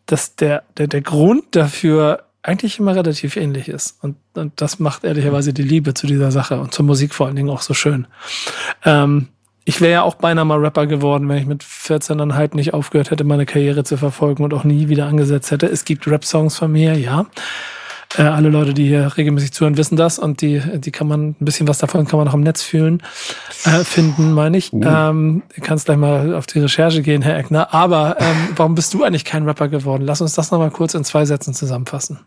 Speaker 2: dass der, der, der Grund dafür eigentlich immer relativ ähnlich ist. Und, und das macht ehrlicherweise die Liebe zu dieser Sache und zur Musik vor allen Dingen auch so schön. Ähm, ich wäre ja auch beinahe mal Rapper geworden, wenn ich mit 14,5 nicht aufgehört hätte, meine Karriere zu verfolgen und auch nie wieder angesetzt hätte. Es gibt Rap-Songs von mir, ja. Äh, alle Leute, die hier regelmäßig zuhören, wissen das und die, die kann man, ein bisschen was davon kann man auch im Netz fühlen, äh, finden, meine ich. Uh. Ähm, du kannst gleich mal auf die Recherche gehen, Herr Eckner. Aber ähm, warum bist du eigentlich kein Rapper geworden? Lass uns das nochmal kurz in zwei Sätzen zusammenfassen.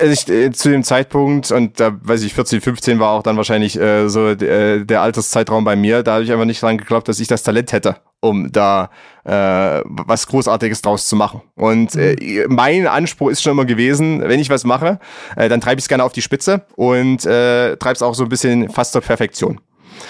Speaker 3: Also ich, äh, zu dem Zeitpunkt, und da weiß ich, 14, 15 war auch dann wahrscheinlich äh, so äh, der Alterszeitraum bei mir, da habe ich einfach nicht dran geglaubt, dass ich das Talent hätte, um da äh, was Großartiges draus zu machen. Und äh, mhm. mein Anspruch ist schon immer gewesen, wenn ich was mache, äh, dann treibe ich es gerne auf die Spitze und äh, treibe es auch so ein bisschen fast zur Perfektion.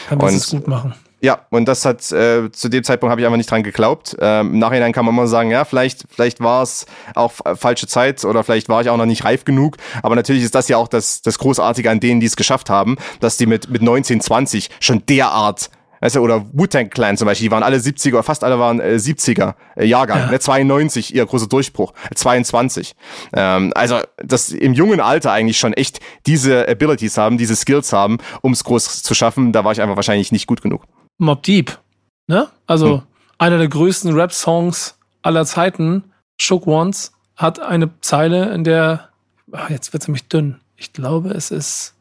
Speaker 2: Kann man es gut machen.
Speaker 3: Ja, und das hat äh, zu dem Zeitpunkt habe ich einfach nicht dran geglaubt. Ähm, Im Nachhinein kann man immer sagen, ja, vielleicht, vielleicht war es auch falsche Zeit oder vielleicht war ich auch noch nicht reif genug. Aber natürlich ist das ja auch das, das Großartige an denen, die es geschafft haben, dass die mit, mit 19, 20 schon derart Weißt du, oder Wu-Tang Clan zum Beispiel, die waren alle 70er, fast alle waren äh, 70er äh, Jahrgang, ja. ne, 92 ihr großer Durchbruch, 22. Ähm, also das im jungen Alter eigentlich schon echt diese Abilities haben, diese Skills haben, um es groß zu schaffen, da war ich einfach wahrscheinlich nicht gut genug.
Speaker 2: Mob Deep. Ne? Also hm. einer der größten Rap-Songs aller Zeiten, Shook Ones, hat eine Zeile, in der, ach, jetzt wird es nämlich dünn. Ich glaube, es ist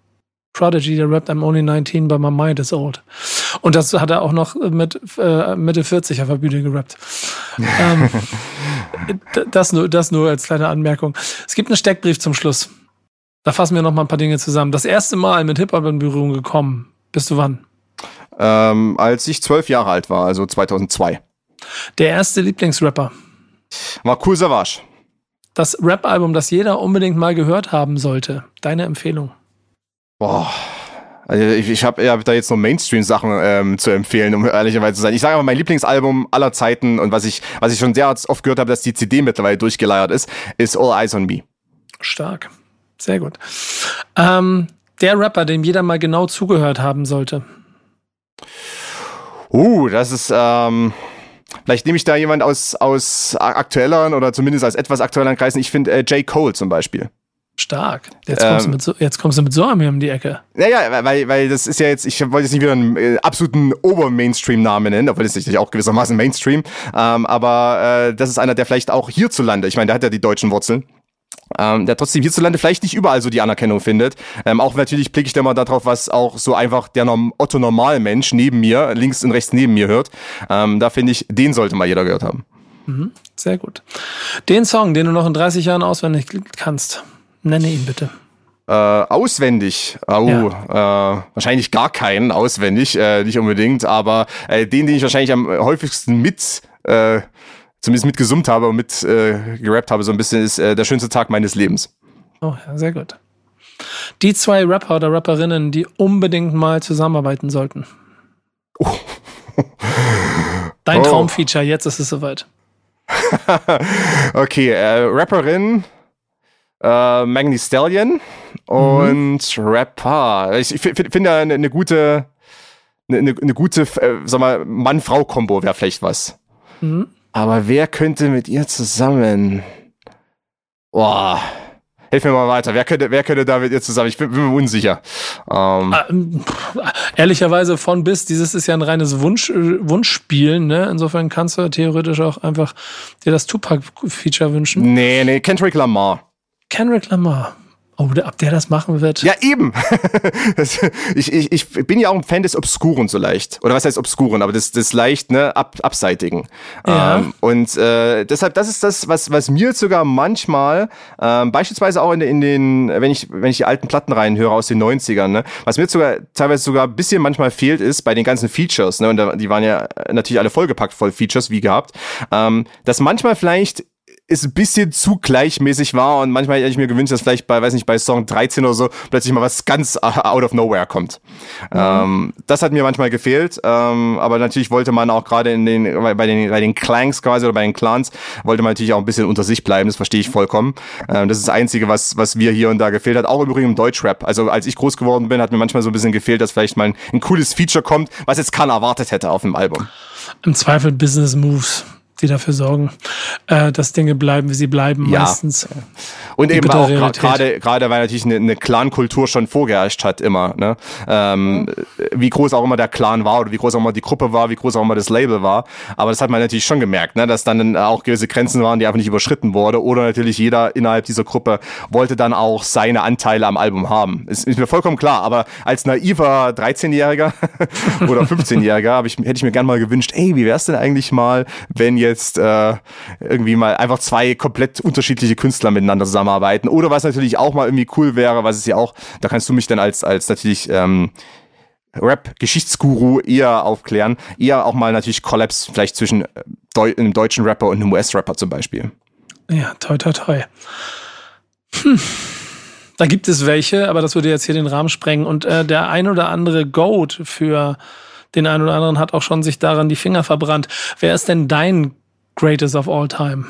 Speaker 2: Prodigy, der rappt I'm only 19, but my mind is old. Und das hat er auch noch mit äh, Mitte 40 auf der Bühne gerappt. ähm, das, nur, das nur als kleine Anmerkung. Es gibt einen Steckbrief zum Schluss. Da fassen wir noch mal ein paar Dinge zusammen. Das erste Mal mit Hip-Hop in Berührung gekommen. Bist du wann?
Speaker 3: Ähm, als ich zwölf Jahre alt war, also 2002.
Speaker 2: Der erste Lieblingsrapper?
Speaker 3: War Cool Savage.
Speaker 2: Das Rap-Album, das jeder unbedingt mal gehört haben sollte. Deine Empfehlung?
Speaker 3: Boah. Also ich, ich habe hab da jetzt nur Mainstream-Sachen ähm, zu empfehlen, um ehrlicherweise zu sein. Ich sage aber, mein Lieblingsalbum aller Zeiten und was ich, was ich schon sehr oft gehört habe, dass die CD mittlerweile durchgeleiert ist, ist All Eyes on Me.
Speaker 2: Stark. Sehr gut. Ähm, der Rapper, dem jeder mal genau zugehört haben sollte.
Speaker 3: Uh, das ist, ähm, vielleicht nehme ich da jemand aus, aus aktuelleren oder zumindest aus etwas aktuelleren Kreisen. Ich finde äh, J. Cole zum Beispiel.
Speaker 2: Stark. Jetzt kommst, ähm, du mit so, jetzt kommst du mit so einem um die Ecke.
Speaker 3: Naja, weil, weil das ist ja jetzt, ich wollte jetzt nicht wieder einen äh, absoluten Ober-Mainstream-Namen nennen, obwohl das ist auch gewissermaßen Mainstream. Ähm, aber äh, das ist einer, der vielleicht auch hierzulande, ich meine, der hat ja die deutschen Wurzeln, ähm, der trotzdem hierzulande vielleicht nicht überall so die Anerkennung findet. Ähm, auch natürlich blicke ich da mal darauf, was auch so einfach der Norm Otto Normalmensch neben mir, links und rechts neben mir hört. Ähm, da finde ich, den sollte mal jeder gehört haben.
Speaker 2: Mhm, sehr gut. Den Song, den du noch in 30 Jahren auswendig kannst, nenne ihn bitte.
Speaker 3: Äh, auswendig. Oh, ja. äh, wahrscheinlich gar keinen auswendig, äh, nicht unbedingt, aber äh, den, den ich wahrscheinlich am häufigsten mit, äh, zumindest mitgesummt habe und mit äh, gerappt habe, so ein bisschen, ist äh, der schönste Tag meines Lebens.
Speaker 2: Oh ja, sehr gut. Die zwei Rapper oder Rapperinnen, die unbedingt mal zusammenarbeiten sollten. Oh. Dein oh. Traumfeature, jetzt ist es soweit.
Speaker 3: okay, äh, Rapperin, äh, Magni Stallion und mhm. Rapper. Ich, ich finde eine, eine gute, eine, eine gute, äh, sag mal, Mann-Frau-Kombo wäre vielleicht was. Mhm. Aber wer könnte mit ihr zusammen? Boah. Hilf mir mal weiter. Wer könnte, wer könnte da mit ihr zusammen? Ich bin, bin mir unsicher.
Speaker 2: Ähm. ähm ehrlicherweise von bis, dieses ist ja ein reines Wunsch, äh, Wunschspielen, ne? Insofern kannst du theoretisch auch einfach dir das Tupac-Feature wünschen.
Speaker 3: Nee, nee, Kendrick Lamar.
Speaker 2: Kendrick Lamar. Oh, ob der das machen wird?
Speaker 3: Ja, eben. ich, ich, ich bin ja auch ein Fan des Obskuren so leicht. Oder was heißt Obskuren? Aber das, das leicht, ne, ab, abseitigen. Ja. Ähm, und äh, deshalb, das ist das, was, was mir sogar manchmal, ähm, beispielsweise auch in, in den, wenn ich, wenn ich die alten Platten reinhöre aus den 90ern, ne, was mir sogar teilweise sogar ein bisschen manchmal fehlt, ist bei den ganzen Features, ne, und da, die waren ja natürlich alle vollgepackt voll Features, wie gehabt, ähm, dass manchmal vielleicht ist ein bisschen zu gleichmäßig war und manchmal hätte ich mir gewünscht, dass vielleicht bei, weiß nicht, bei Song 13 oder so plötzlich mal was ganz out of nowhere kommt. Mhm. Ähm, das hat mir manchmal gefehlt, ähm, aber natürlich wollte man auch gerade in den, bei den, bei den Clanks quasi oder bei den Clans, wollte man natürlich auch ein bisschen unter sich bleiben, das verstehe ich vollkommen. Ähm, das ist das Einzige, was, was mir hier und da gefehlt hat, auch übrigens im Deutschrap. Also als ich groß geworden bin, hat mir manchmal so ein bisschen gefehlt, dass vielleicht mal ein, ein cooles Feature kommt, was jetzt keiner erwartet hätte auf dem Album.
Speaker 2: Im Zweifel Business Moves die dafür sorgen, äh, dass Dinge bleiben, wie sie bleiben, ja. meistens.
Speaker 3: Und eben auch gerade, gerade weil natürlich eine, eine Clan-Kultur schon vorgeherrscht hat, immer. Ne? Ähm, wie groß auch immer der Clan war oder wie groß auch immer die Gruppe war, wie groß auch immer das Label war. Aber das hat man natürlich schon gemerkt, ne? dass dann auch gewisse Grenzen waren, die einfach nicht überschritten wurde. Oder natürlich jeder innerhalb dieser Gruppe wollte dann auch seine Anteile am Album haben. Ist, ist mir vollkommen klar. Aber als naiver 13-Jähriger oder 15-Jähriger ich, hätte ich mir gern mal gewünscht, ey, wie wär's denn eigentlich mal, wenn jetzt äh, irgendwie mal einfach zwei komplett unterschiedliche Künstler miteinander zusammenarbeiten. Oder was natürlich auch mal irgendwie cool wäre, was es ja auch, da kannst du mich dann als, als natürlich ähm, Rap-Geschichtsguru eher aufklären, eher auch mal natürlich Collabs vielleicht zwischen äh, Deu einem deutschen Rapper und einem US-Rapper zum Beispiel.
Speaker 2: Ja, toi, toi, toi. Hm. Da gibt es welche, aber das würde jetzt hier den Rahmen sprengen. Und äh, der ein oder andere Goat für den einen oder anderen hat auch schon sich daran die Finger verbrannt. Wer ist denn dein Greatest of All Time?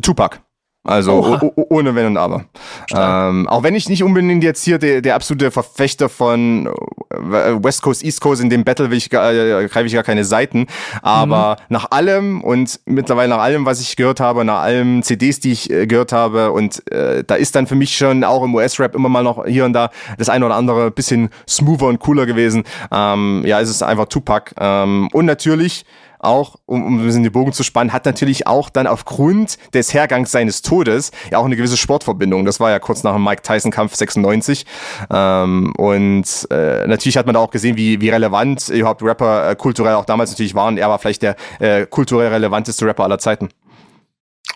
Speaker 3: Tupac. Also ohne Wenn und Aber. Ähm, auch wenn ich nicht unbedingt jetzt hier der, der absolute Verfechter von äh, West Coast, East Coast in dem Battle will ich äh, greife ich gar keine Seiten. Aber mhm. nach allem und mittlerweile nach allem, was ich gehört habe, nach allen CDs, die ich äh, gehört habe, und äh, da ist dann für mich schon auch im US-Rap immer mal noch hier und da das eine oder andere bisschen smoother und cooler gewesen. Ähm, ja, es ist einfach Tupac. Ähm, und natürlich auch, um, um ein bisschen den Bogen zu spannen, hat natürlich auch dann aufgrund des Hergangs seines Todes ja auch eine gewisse Sportverbindung. Das war ja kurz nach dem Mike Tyson-Kampf 96. Ähm, und äh, natürlich hat man da auch gesehen, wie, wie relevant überhaupt Rapper äh, kulturell auch damals natürlich waren. Er war vielleicht der äh, kulturell relevanteste Rapper aller Zeiten.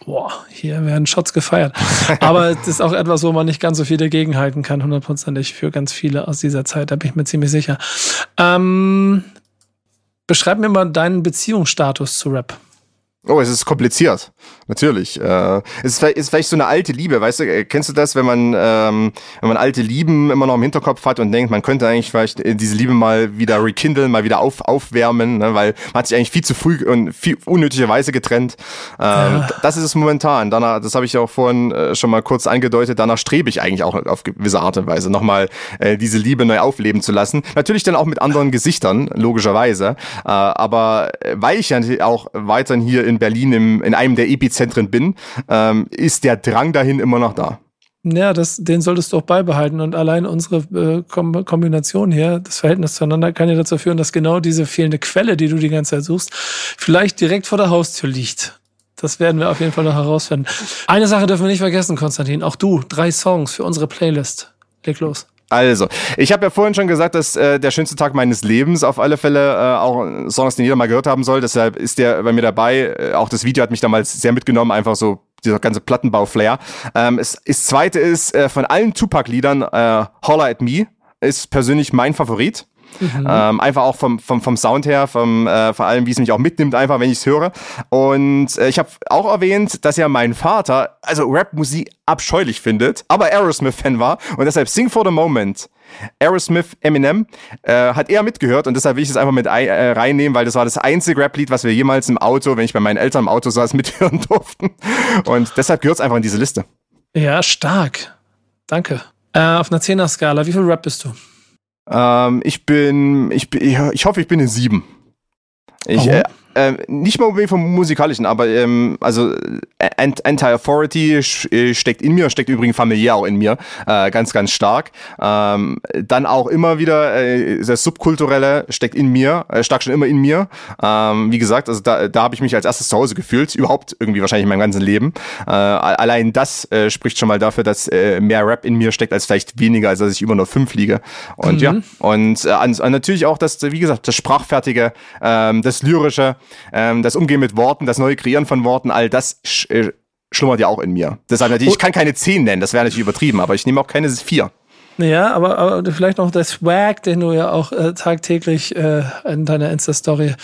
Speaker 2: Boah, hier werden Shots gefeiert. Aber es ist auch etwas, wo man nicht ganz so viel dagegen halten kann, hundertprozentig für ganz viele aus dieser Zeit, da bin ich mir ziemlich sicher. Ähm, Beschreib mir mal deinen Beziehungsstatus zu Rap.
Speaker 3: Oh, es ist kompliziert, natürlich. Äh, es ist, ist, vielleicht so eine alte Liebe, weißt du? Äh, kennst du das, wenn man ähm, wenn man alte Lieben immer noch im Hinterkopf hat und denkt, man könnte eigentlich vielleicht äh, diese Liebe mal wieder rekindlen, mal wieder auf, aufwärmen, ne? weil man hat sich eigentlich viel zu früh und viel unnötigerweise getrennt. Ähm, ja. Das ist es momentan. Danach, das habe ich auch vorhin äh, schon mal kurz angedeutet. Danach strebe ich eigentlich auch auf gewisse Art und Weise nochmal äh, diese Liebe neu aufleben zu lassen. Natürlich dann auch mit anderen Gesichtern, logischerweise. Äh, aber weil ich ja auch weiterhin hier in in Berlin im, in einem der Epizentren bin, ähm, ist der Drang dahin immer noch da.
Speaker 2: Ja, das, den solltest du auch beibehalten. Und allein unsere äh, Kombination hier, das Verhältnis zueinander, kann ja dazu führen, dass genau diese fehlende Quelle, die du die ganze Zeit suchst, vielleicht direkt vor der Haustür liegt. Das werden wir auf jeden Fall noch herausfinden. Eine Sache dürfen wir nicht vergessen, Konstantin. Auch du, drei Songs für unsere Playlist. Leg los.
Speaker 3: Also, ich habe ja vorhin schon gesagt, dass äh, der schönste Tag meines Lebens auf alle Fälle äh, auch Songs, den jeder mal gehört haben soll. Deshalb ist der bei mir dabei. Äh, auch das Video hat mich damals sehr mitgenommen, einfach so dieser ganze Plattenbau-Flair. Ähm, es, das zweite ist äh, von allen Tupac-Liedern äh, Holler at Me ist persönlich mein Favorit. Mhm. Ähm, einfach auch vom, vom, vom Sound her, vom, äh, vor allem, wie es mich auch mitnimmt, einfach, wenn ich es höre. Und äh, ich habe auch erwähnt, dass ja mein Vater, also Rap-Musik abscheulich findet, aber Aerosmith-Fan war und deshalb Sing for the Moment. Aerosmith Eminem äh, hat er mitgehört und deshalb will ich es einfach mit äh, reinnehmen, weil das war das einzige Rap-Lied, was wir jemals im Auto, wenn ich bei meinen Eltern im Auto saß, mithören durften. Und deshalb gehört es einfach in diese Liste.
Speaker 2: Ja, stark. Danke. Äh, auf einer 10er-Skala, wie viel Rap bist du?
Speaker 3: Ähm, ich bin, ich, ich hoffe, ich bin in sieben. Ich, äh, äh, nicht mal unbedingt vom musikalischen, aber ähm, also äh, Anti-Authority äh, steckt in mir, steckt übrigens familiär auch in mir, äh, ganz, ganz stark. Ähm, dann auch immer wieder äh, das Subkulturelle steckt in mir, äh, stark schon immer in mir. Ähm, wie gesagt, also da, da habe ich mich als erstes zu Hause gefühlt, überhaupt irgendwie wahrscheinlich in meinem ganzen Leben. Äh, allein das äh, spricht schon mal dafür, dass äh, mehr Rap in mir steckt als vielleicht weniger, als dass ich über nur fünf liege. Und mhm. ja, und äh, natürlich auch das, wie gesagt, das Sprachfertige, ähm, das Lyrische, ähm, das Umgehen mit Worten, das neue Kreieren von Worten, all das sch äh, schlummert ja auch in mir. Deshalb natürlich, ich kann keine 10 nennen, das wäre natürlich übertrieben, aber ich nehme auch keine 4.
Speaker 2: Ja, aber, aber vielleicht noch der Swag, den du ja auch äh, tagtäglich äh, in deiner Insta-Story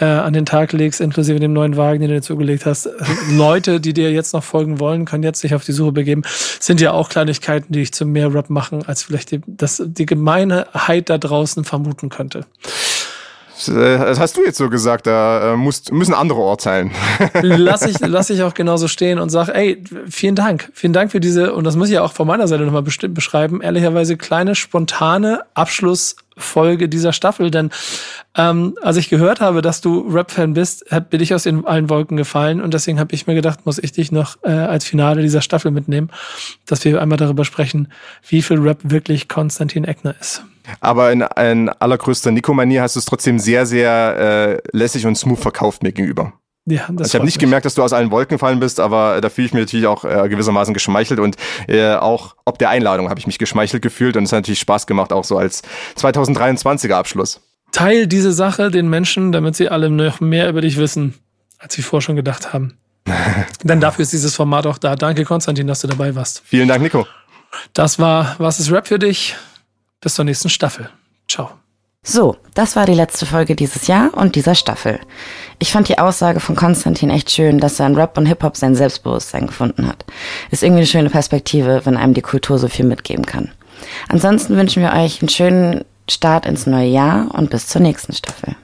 Speaker 2: äh, an den Tag legst, inklusive dem neuen Wagen, den du dir zugelegt hast. Leute, die dir jetzt noch folgen wollen, können jetzt sich auf die Suche begeben. Sind ja auch Kleinigkeiten, die dich zu mehr Rap machen, als vielleicht die, das, die Gemeinheit da draußen vermuten könnte.
Speaker 3: Äh, das hast du jetzt so gesagt, da äh, musst, müssen andere urteilen.
Speaker 2: lass, ich, lass ich auch genauso stehen und sag, ey, vielen Dank. Vielen Dank für diese, und das muss ich ja auch von meiner Seite nochmal beschreiben, ehrlicherweise kleine, spontane Abschlussfolge dieser Staffel. Denn ähm, als ich gehört habe, dass du Rap-Fan bist, bin ich aus den allen Wolken gefallen und deswegen habe ich mir gedacht, muss ich dich noch äh, als Finale dieser Staffel mitnehmen, dass wir einmal darüber sprechen, wie viel Rap wirklich Konstantin Eckner ist.
Speaker 3: Aber in, in allergrößter Nico-Manier hast du es trotzdem sehr, sehr äh, lässig und smooth verkauft mir gegenüber. Ja, das also ich habe nicht mich. gemerkt, dass du aus allen Wolken gefallen bist, aber da fühle ich mich natürlich auch äh, gewissermaßen geschmeichelt und äh, auch ob der Einladung habe ich mich geschmeichelt gefühlt und es hat natürlich Spaß gemacht, auch so als 2023er Abschluss.
Speaker 2: Teil diese Sache den Menschen, damit sie alle noch mehr über dich wissen, als sie vorher schon gedacht haben. Denn dafür ist dieses Format auch da. Danke, Konstantin, dass du dabei warst.
Speaker 3: Vielen Dank, Nico.
Speaker 2: Das war Was ist Rap für dich? Bis zur nächsten Staffel. Ciao.
Speaker 1: So, das war die letzte Folge dieses Jahr und dieser Staffel. Ich fand die Aussage von Konstantin echt schön, dass er in Rap und Hip-Hop sein Selbstbewusstsein gefunden hat. Ist irgendwie eine schöne Perspektive, wenn einem die Kultur so viel mitgeben kann. Ansonsten wünschen wir euch einen schönen Start ins neue Jahr und bis zur nächsten Staffel.